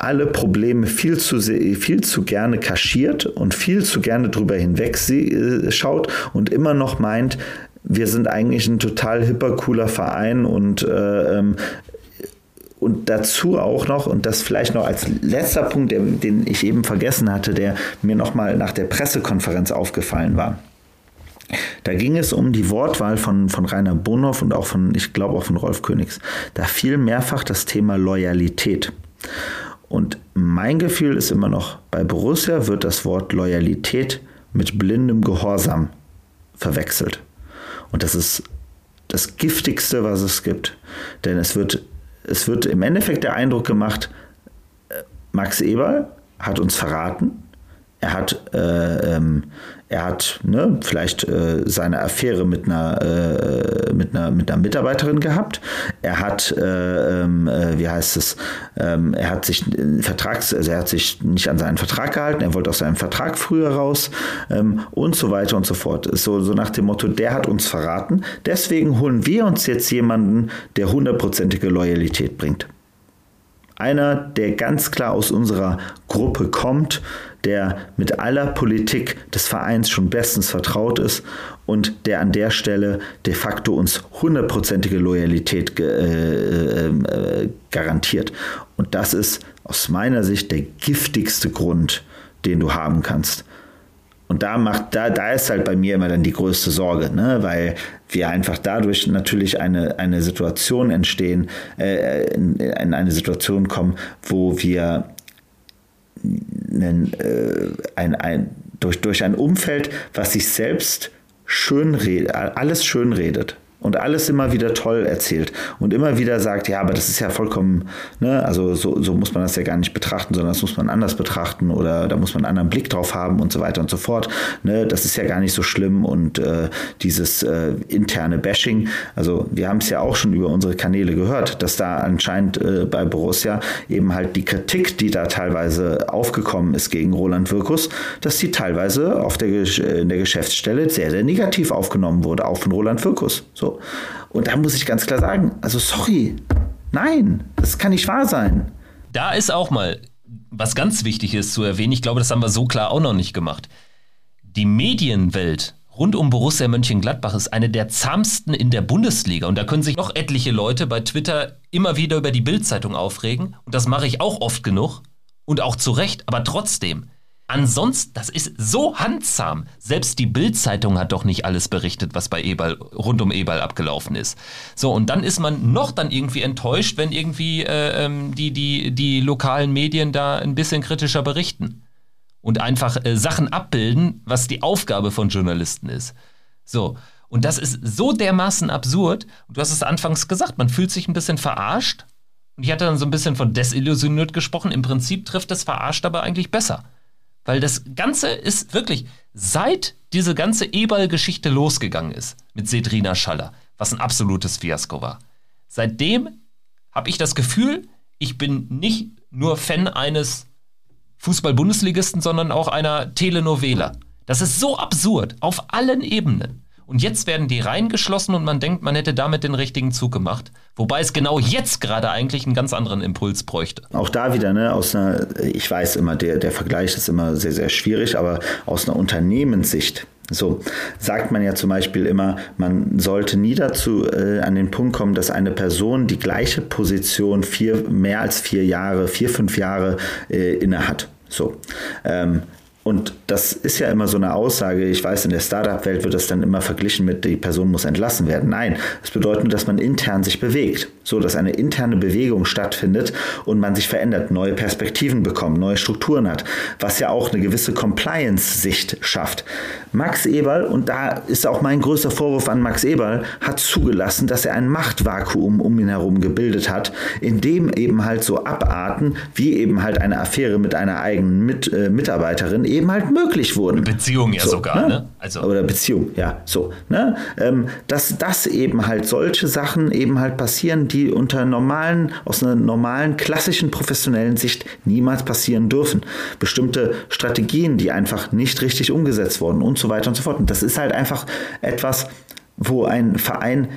alle Probleme viel zu, viel zu gerne kaschiert und viel zu gerne drüber hinweg äh, schaut und immer noch meint, wir sind eigentlich ein total hipper, cooler Verein und äh, ähm, und dazu auch noch, und das vielleicht noch als letzter Punkt, der, den ich eben vergessen hatte, der mir nochmal nach der Pressekonferenz aufgefallen war. Da ging es um die Wortwahl von, von Rainer Bonhoff und auch von, ich glaube auch von Rolf Königs. Da fiel mehrfach das Thema Loyalität. Und mein Gefühl ist immer noch, bei Borussia wird das Wort Loyalität mit blindem Gehorsam verwechselt. Und das ist das Giftigste, was es gibt. Denn es wird es wird im Endeffekt der Eindruck gemacht, äh, Max Eberl hat uns verraten. Er hat, äh, ähm, er hat ne, vielleicht äh, seine Affäre mit einer, äh, mit, einer, mit einer Mitarbeiterin gehabt. Er hat, äh, ähm, äh, wie heißt es, ähm, er hat sich Vertrags, also er hat sich nicht an seinen Vertrag gehalten, er wollte aus seinem Vertrag früher raus ähm, und so weiter und so fort. So, so nach dem Motto, der hat uns verraten. Deswegen holen wir uns jetzt jemanden, der hundertprozentige Loyalität bringt. Einer, der ganz klar aus unserer Gruppe kommt, der mit aller Politik des Vereins schon bestens vertraut ist und der an der Stelle de facto uns hundertprozentige Loyalität äh, äh, garantiert. Und das ist aus meiner Sicht der giftigste Grund, den du haben kannst. Und da macht, da, da ist halt bei mir immer dann die größte Sorge, ne? weil wir einfach dadurch natürlich eine, eine Situation entstehen, äh, in, in eine Situation kommen, wo wir einen, äh, ein, ein, durch, durch ein Umfeld, was sich selbst schön alles schön redet und alles immer wieder toll erzählt und immer wieder sagt, ja, aber das ist ja vollkommen, ne, also so, so muss man das ja gar nicht betrachten, sondern das muss man anders betrachten oder da muss man einen anderen Blick drauf haben und so weiter und so fort. Ne, das ist ja gar nicht so schlimm und äh, dieses äh, interne Bashing, also wir haben es ja auch schon über unsere Kanäle gehört, dass da anscheinend äh, bei Borussia eben halt die Kritik, die da teilweise aufgekommen ist gegen Roland Wirkus, dass die teilweise auf der, in der Geschäftsstelle sehr, sehr negativ aufgenommen wurde, auch von Roland Wirkus. So, und da muss ich ganz klar sagen, also sorry, nein, das kann nicht wahr sein. Da ist auch mal was ganz wichtig ist zu erwähnen. Ich glaube, das haben wir so klar auch noch nicht gemacht. Die Medienwelt rund um Borussia Mönchengladbach ist eine der zahmsten in der Bundesliga. Und da können sich noch etliche Leute bei Twitter immer wieder über die Bildzeitung aufregen. Und das mache ich auch oft genug. Und auch zu Recht. Aber trotzdem, Ansonsten, das ist so handzahm. Selbst die Bild-Zeitung hat doch nicht alles berichtet, was bei Eberl, rund um Eberl abgelaufen ist. So, und dann ist man noch dann irgendwie enttäuscht, wenn irgendwie äh, ähm, die, die, die lokalen Medien da ein bisschen kritischer berichten. Und einfach äh, Sachen abbilden, was die Aufgabe von Journalisten ist. So. Und das ist so dermaßen absurd. Und du hast es anfangs gesagt, man fühlt sich ein bisschen verarscht. Und ich hatte dann so ein bisschen von desillusioniert gesprochen. Im Prinzip trifft das Verarscht aber eigentlich besser. Weil das Ganze ist wirklich, seit diese ganze E-Ball-Geschichte losgegangen ist mit Sedrina Schaller, was ein absolutes Fiasko war, seitdem habe ich das Gefühl, ich bin nicht nur Fan eines Fußball-Bundesligisten, sondern auch einer Telenovela. Das ist so absurd auf allen Ebenen. Und jetzt werden die reingeschlossen und man denkt, man hätte damit den richtigen Zug gemacht. Wobei es genau jetzt gerade eigentlich einen ganz anderen Impuls bräuchte. Auch da wieder, ne, aus einer, ich weiß immer, der, der Vergleich ist immer sehr, sehr schwierig, aber aus einer Unternehmenssicht. So sagt man ja zum Beispiel immer, man sollte nie dazu äh, an den Punkt kommen, dass eine Person die gleiche Position vier, mehr als vier Jahre, vier, fünf Jahre äh, inne hat. So. Ähm, Und das ist ja immer so eine Aussage, ich weiß, in der Startup-Welt wird das dann immer verglichen mit, die Person muss entlassen werden. Nein, es bedeutet nur, dass man intern sich bewegt. So, dass eine interne Bewegung stattfindet und man sich verändert, neue Perspektiven bekommt, neue Strukturen hat, was ja auch eine gewisse Compliance-Sicht schafft. Max Eberl, und da ist auch mein größter Vorwurf an Max Eberl, hat zugelassen, dass er ein Machtvakuum um ihn herum gebildet hat, in dem eben halt so Abarten, wie eben halt eine Affäre mit einer eigenen mit, äh, Mitarbeiterin eben halt möglich wurden. Beziehung ja so, sogar, ne? ne? Also. Oder Beziehung, ja, so. Ne? Ähm, dass das eben halt solche Sachen eben halt passieren, die unter normalen, aus einer normalen, klassischen professionellen Sicht niemals passieren dürfen. Bestimmte Strategien, die einfach nicht richtig umgesetzt wurden und so weiter und so fort. Und das ist halt einfach etwas, wo ein Verein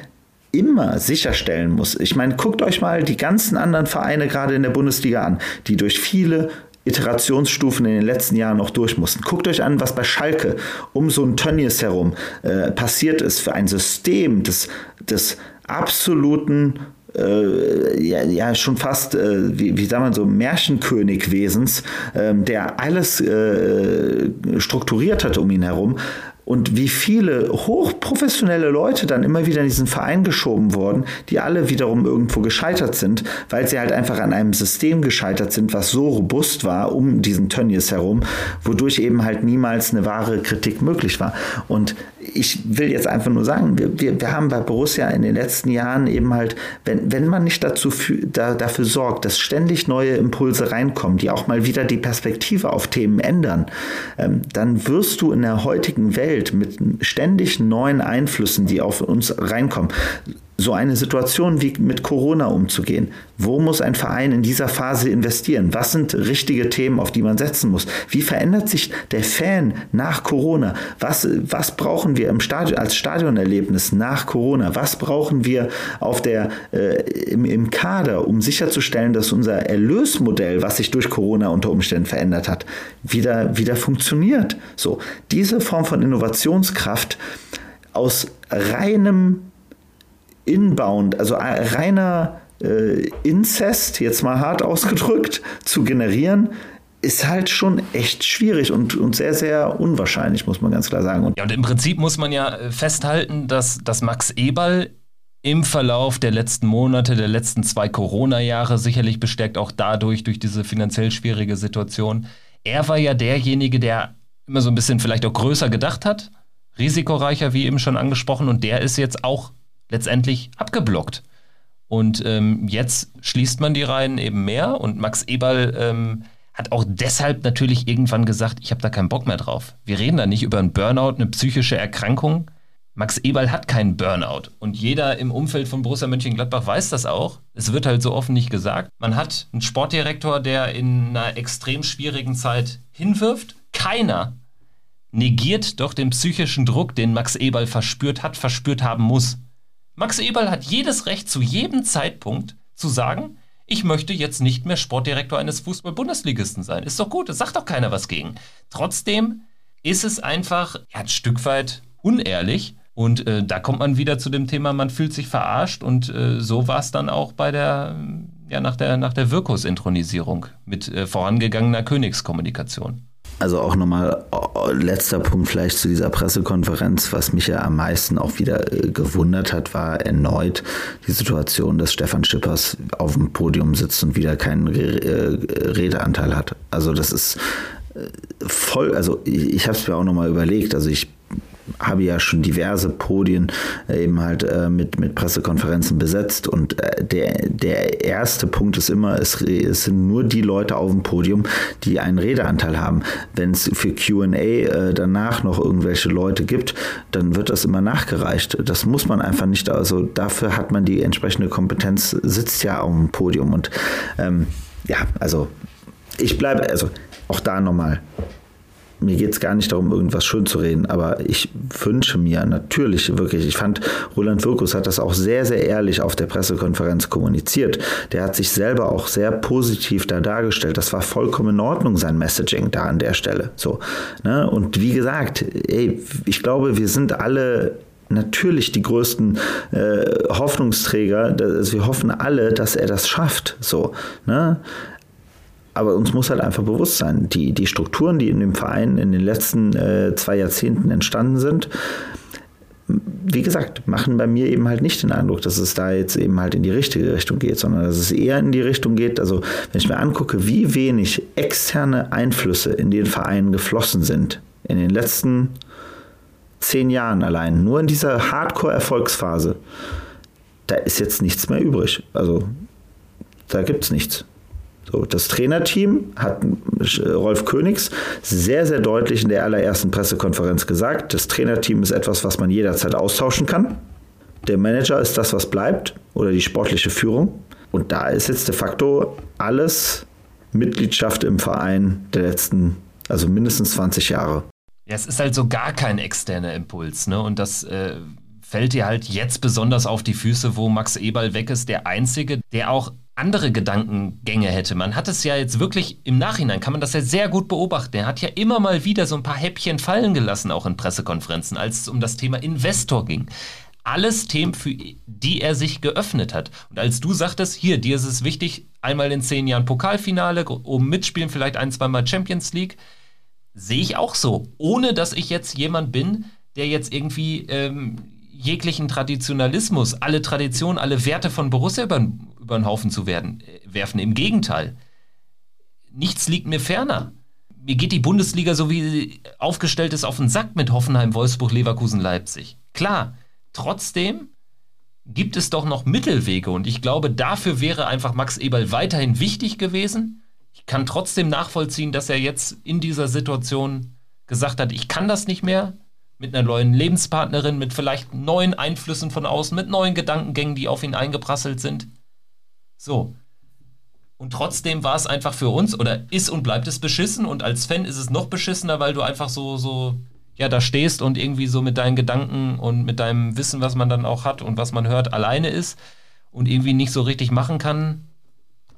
immer sicherstellen muss. Ich meine, guckt euch mal die ganzen anderen Vereine gerade in der Bundesliga an, die durch viele Iterationsstufen in den letzten Jahren noch durch mussten. Guckt euch an, was bei Schalke um so ein Tönnies herum äh, passiert ist für ein System des, des absoluten äh, ja, ja, schon fast, äh, wie, wie sagt man so, Märchenkönig-Wesens, äh, der alles äh, strukturiert hat um ihn herum, und wie viele hochprofessionelle Leute dann immer wieder in diesen Verein geschoben wurden, die alle wiederum irgendwo gescheitert sind, weil sie halt einfach an einem System gescheitert sind, was so robust war um diesen Tönnies herum, wodurch eben halt niemals eine wahre Kritik möglich war. Und ich will jetzt einfach nur sagen, wir, wir, wir haben bei Borussia in den letzten Jahren eben halt, wenn, wenn man nicht dazu da, dafür sorgt, dass ständig neue Impulse reinkommen, die auch mal wieder die Perspektive auf Themen ändern, ähm, dann wirst du in der heutigen Welt mit ständig neuen Einflüssen, die auf uns reinkommen, so eine Situation wie mit Corona umzugehen. Wo muss ein Verein in dieser Phase investieren? Was sind richtige Themen, auf die man setzen muss? Wie verändert sich der Fan nach Corona? Was, was brauchen wir im Stadion, als Stadionerlebnis nach Corona? Was brauchen wir auf der, äh, im, im Kader, um sicherzustellen, dass unser Erlösmodell, was sich durch Corona unter Umständen verändert hat, wieder, wieder funktioniert? So, diese Form von Innovationskraft aus reinem inbound, also reiner äh, Inzest, jetzt mal hart ausgedrückt, zu generieren, ist halt schon echt schwierig und, und sehr, sehr unwahrscheinlich, muss man ganz klar sagen. Und ja, und im Prinzip muss man ja äh, festhalten, dass, dass Max Eberl im Verlauf der letzten Monate, der letzten zwei Corona-Jahre, sicherlich bestärkt auch dadurch, durch diese finanziell schwierige Situation, er war ja derjenige, der immer so ein bisschen vielleicht auch größer gedacht hat, risikoreicher, wie eben schon angesprochen, und der ist jetzt auch letztendlich abgeblockt. Und ähm, jetzt schließt man die Reihen eben mehr und Max Eberl ähm, hat auch deshalb natürlich irgendwann gesagt, ich habe da keinen Bock mehr drauf. Wir reden da nicht über einen Burnout, eine psychische Erkrankung. Max Eberl hat keinen Burnout und jeder im Umfeld von Borussia Mönchengladbach weiß das auch. Es wird halt so offen nicht gesagt. Man hat einen Sportdirektor, der in einer extrem schwierigen Zeit hinwirft. Keiner negiert doch den psychischen Druck, den Max Eberl verspürt hat, verspürt haben muss. Max Eberl hat jedes Recht zu jedem Zeitpunkt zu sagen, ich möchte jetzt nicht mehr Sportdirektor eines Fußball-Bundesligisten sein. Ist doch gut, es sagt doch keiner was gegen. Trotzdem ist es einfach ja, ein Stück weit unehrlich. Und äh, da kommt man wieder zu dem Thema, man fühlt sich verarscht. Und äh, so war es dann auch bei der, ja, nach der, nach der Wirkus-Intronisierung mit äh, vorangegangener Königskommunikation. Also auch nochmal letzter Punkt vielleicht zu dieser Pressekonferenz, was mich ja am meisten auch wieder äh, gewundert hat, war erneut die Situation, dass Stefan Schippers auf dem Podium sitzt und wieder keinen äh, Redeanteil hat. Also das ist äh, voll, also ich, ich habe es mir auch nochmal überlegt, also ich habe ja schon diverse Podien äh, eben halt äh, mit, mit Pressekonferenzen besetzt und äh, der, der erste Punkt ist immer, es, es sind nur die Leute auf dem Podium, die einen Redeanteil haben. Wenn es für QA äh, danach noch irgendwelche Leute gibt, dann wird das immer nachgereicht. Das muss man einfach nicht, also dafür hat man die entsprechende Kompetenz, sitzt ja auf dem Podium und ähm, ja, also ich bleibe, also auch da nochmal mir geht es gar nicht darum, irgendwas schön zu reden, aber ich wünsche mir natürlich wirklich, ich fand, Roland Wirkus hat das auch sehr, sehr ehrlich auf der Pressekonferenz kommuniziert. Der hat sich selber auch sehr positiv da dargestellt. Das war vollkommen in Ordnung, sein Messaging da an der Stelle. So, ne? Und wie gesagt, ey, ich glaube, wir sind alle natürlich die größten äh, Hoffnungsträger. Also wir hoffen alle, dass er das schafft. So, ne? Aber uns muss halt einfach bewusst sein, die, die Strukturen, die in dem Verein in den letzten äh, zwei Jahrzehnten entstanden sind, wie gesagt, machen bei mir eben halt nicht den Eindruck, dass es da jetzt eben halt in die richtige Richtung geht, sondern dass es eher in die Richtung geht, also wenn ich mir angucke, wie wenig externe Einflüsse in den Verein geflossen sind in den letzten zehn Jahren allein, nur in dieser Hardcore-Erfolgsphase, da ist jetzt nichts mehr übrig. Also da gibt es nichts. So, das Trainerteam hat Rolf Königs sehr, sehr deutlich in der allerersten Pressekonferenz gesagt, das Trainerteam ist etwas, was man jederzeit austauschen kann. Der Manager ist das, was bleibt oder die sportliche Führung. Und da ist jetzt de facto alles Mitgliedschaft im Verein der letzten, also mindestens 20 Jahre. Ja, es ist halt so gar kein externer Impuls, ne? Und das äh, fällt dir halt jetzt besonders auf die Füße, wo Max Eberl weg ist, der Einzige, der auch andere Gedankengänge hätte. Man hat es ja jetzt wirklich im Nachhinein, kann man das ja sehr gut beobachten. Er hat ja immer mal wieder so ein paar Häppchen fallen gelassen, auch in Pressekonferenzen, als es um das Thema Investor ging. Alles Themen, für die er sich geöffnet hat. Und als du sagtest, hier, dir ist es wichtig, einmal in zehn Jahren Pokalfinale, um mitspielen, vielleicht ein, zweimal Champions League, sehe ich auch so. Ohne dass ich jetzt jemand bin, der jetzt irgendwie ähm, jeglichen Traditionalismus, alle Traditionen, alle Werte von Borussia über, über den Haufen zu werden, äh, werfen. Im Gegenteil. Nichts liegt mir ferner. Mir geht die Bundesliga, so wie sie aufgestellt ist, auf den Sack mit Hoffenheim, Wolfsburg, Leverkusen, Leipzig. Klar, trotzdem gibt es doch noch Mittelwege und ich glaube, dafür wäre einfach Max Eberl weiterhin wichtig gewesen. Ich kann trotzdem nachvollziehen, dass er jetzt in dieser Situation gesagt hat, ich kann das nicht mehr, mit einer neuen Lebenspartnerin, mit vielleicht neuen Einflüssen von außen, mit neuen Gedankengängen, die auf ihn eingeprasselt sind. So. Und trotzdem war es einfach für uns oder ist und bleibt es beschissen und als Fan ist es noch beschissener, weil du einfach so, so, ja, da stehst und irgendwie so mit deinen Gedanken und mit deinem Wissen, was man dann auch hat und was man hört, alleine ist und irgendwie nicht so richtig machen kann,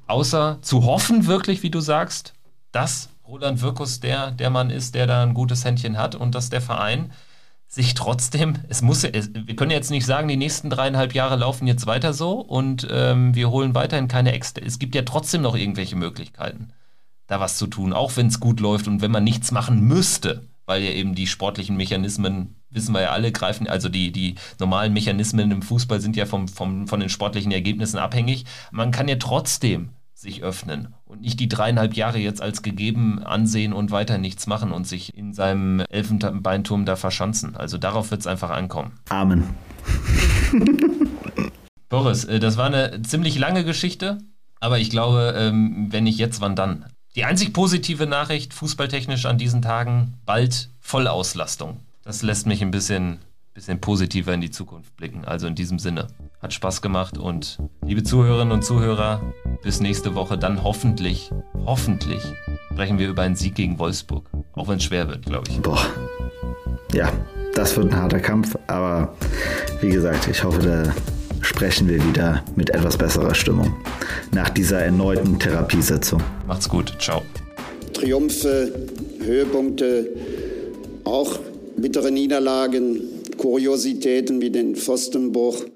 außer zu hoffen, wirklich, wie du sagst, dass Roland Wirkus der, der Mann ist, der da ein gutes Händchen hat und dass der Verein sich trotzdem, es muss, es, wir können jetzt nicht sagen, die nächsten dreieinhalb Jahre laufen jetzt weiter so und ähm, wir holen weiterhin keine Extra. Es gibt ja trotzdem noch irgendwelche Möglichkeiten, da was zu tun, auch wenn es gut läuft und wenn man nichts machen müsste, weil ja eben die sportlichen Mechanismen, wissen wir ja alle, greifen, also die, die normalen Mechanismen im Fußball sind ja vom, vom, von den sportlichen Ergebnissen abhängig. Man kann ja trotzdem sich öffnen und nicht die dreieinhalb Jahre jetzt als gegeben ansehen und weiter nichts machen und sich in seinem Elfenbeinturm da verschanzen. Also darauf wird es einfach ankommen. Amen. Boris, äh, das war eine ziemlich lange Geschichte, aber ich glaube, ähm, wenn nicht jetzt, wann dann? Die einzig positive Nachricht, fußballtechnisch an diesen Tagen, bald Vollauslastung. Das lässt mich ein bisschen bisschen positiver in die Zukunft blicken. Also in diesem Sinne. Hat Spaß gemacht und liebe Zuhörerinnen und Zuhörer, bis nächste Woche. Dann hoffentlich, hoffentlich sprechen wir über einen Sieg gegen Wolfsburg. Auch wenn es schwer wird, glaube ich. Boah. Ja, das wird ein harter Kampf, aber wie gesagt, ich hoffe, da sprechen wir wieder mit etwas besserer Stimmung nach dieser erneuten Therapiesitzung. Macht's gut, ciao. Triumphe, Höhepunkte, auch bittere Niederlagen, Kuriositäten wie den Pfostenbruch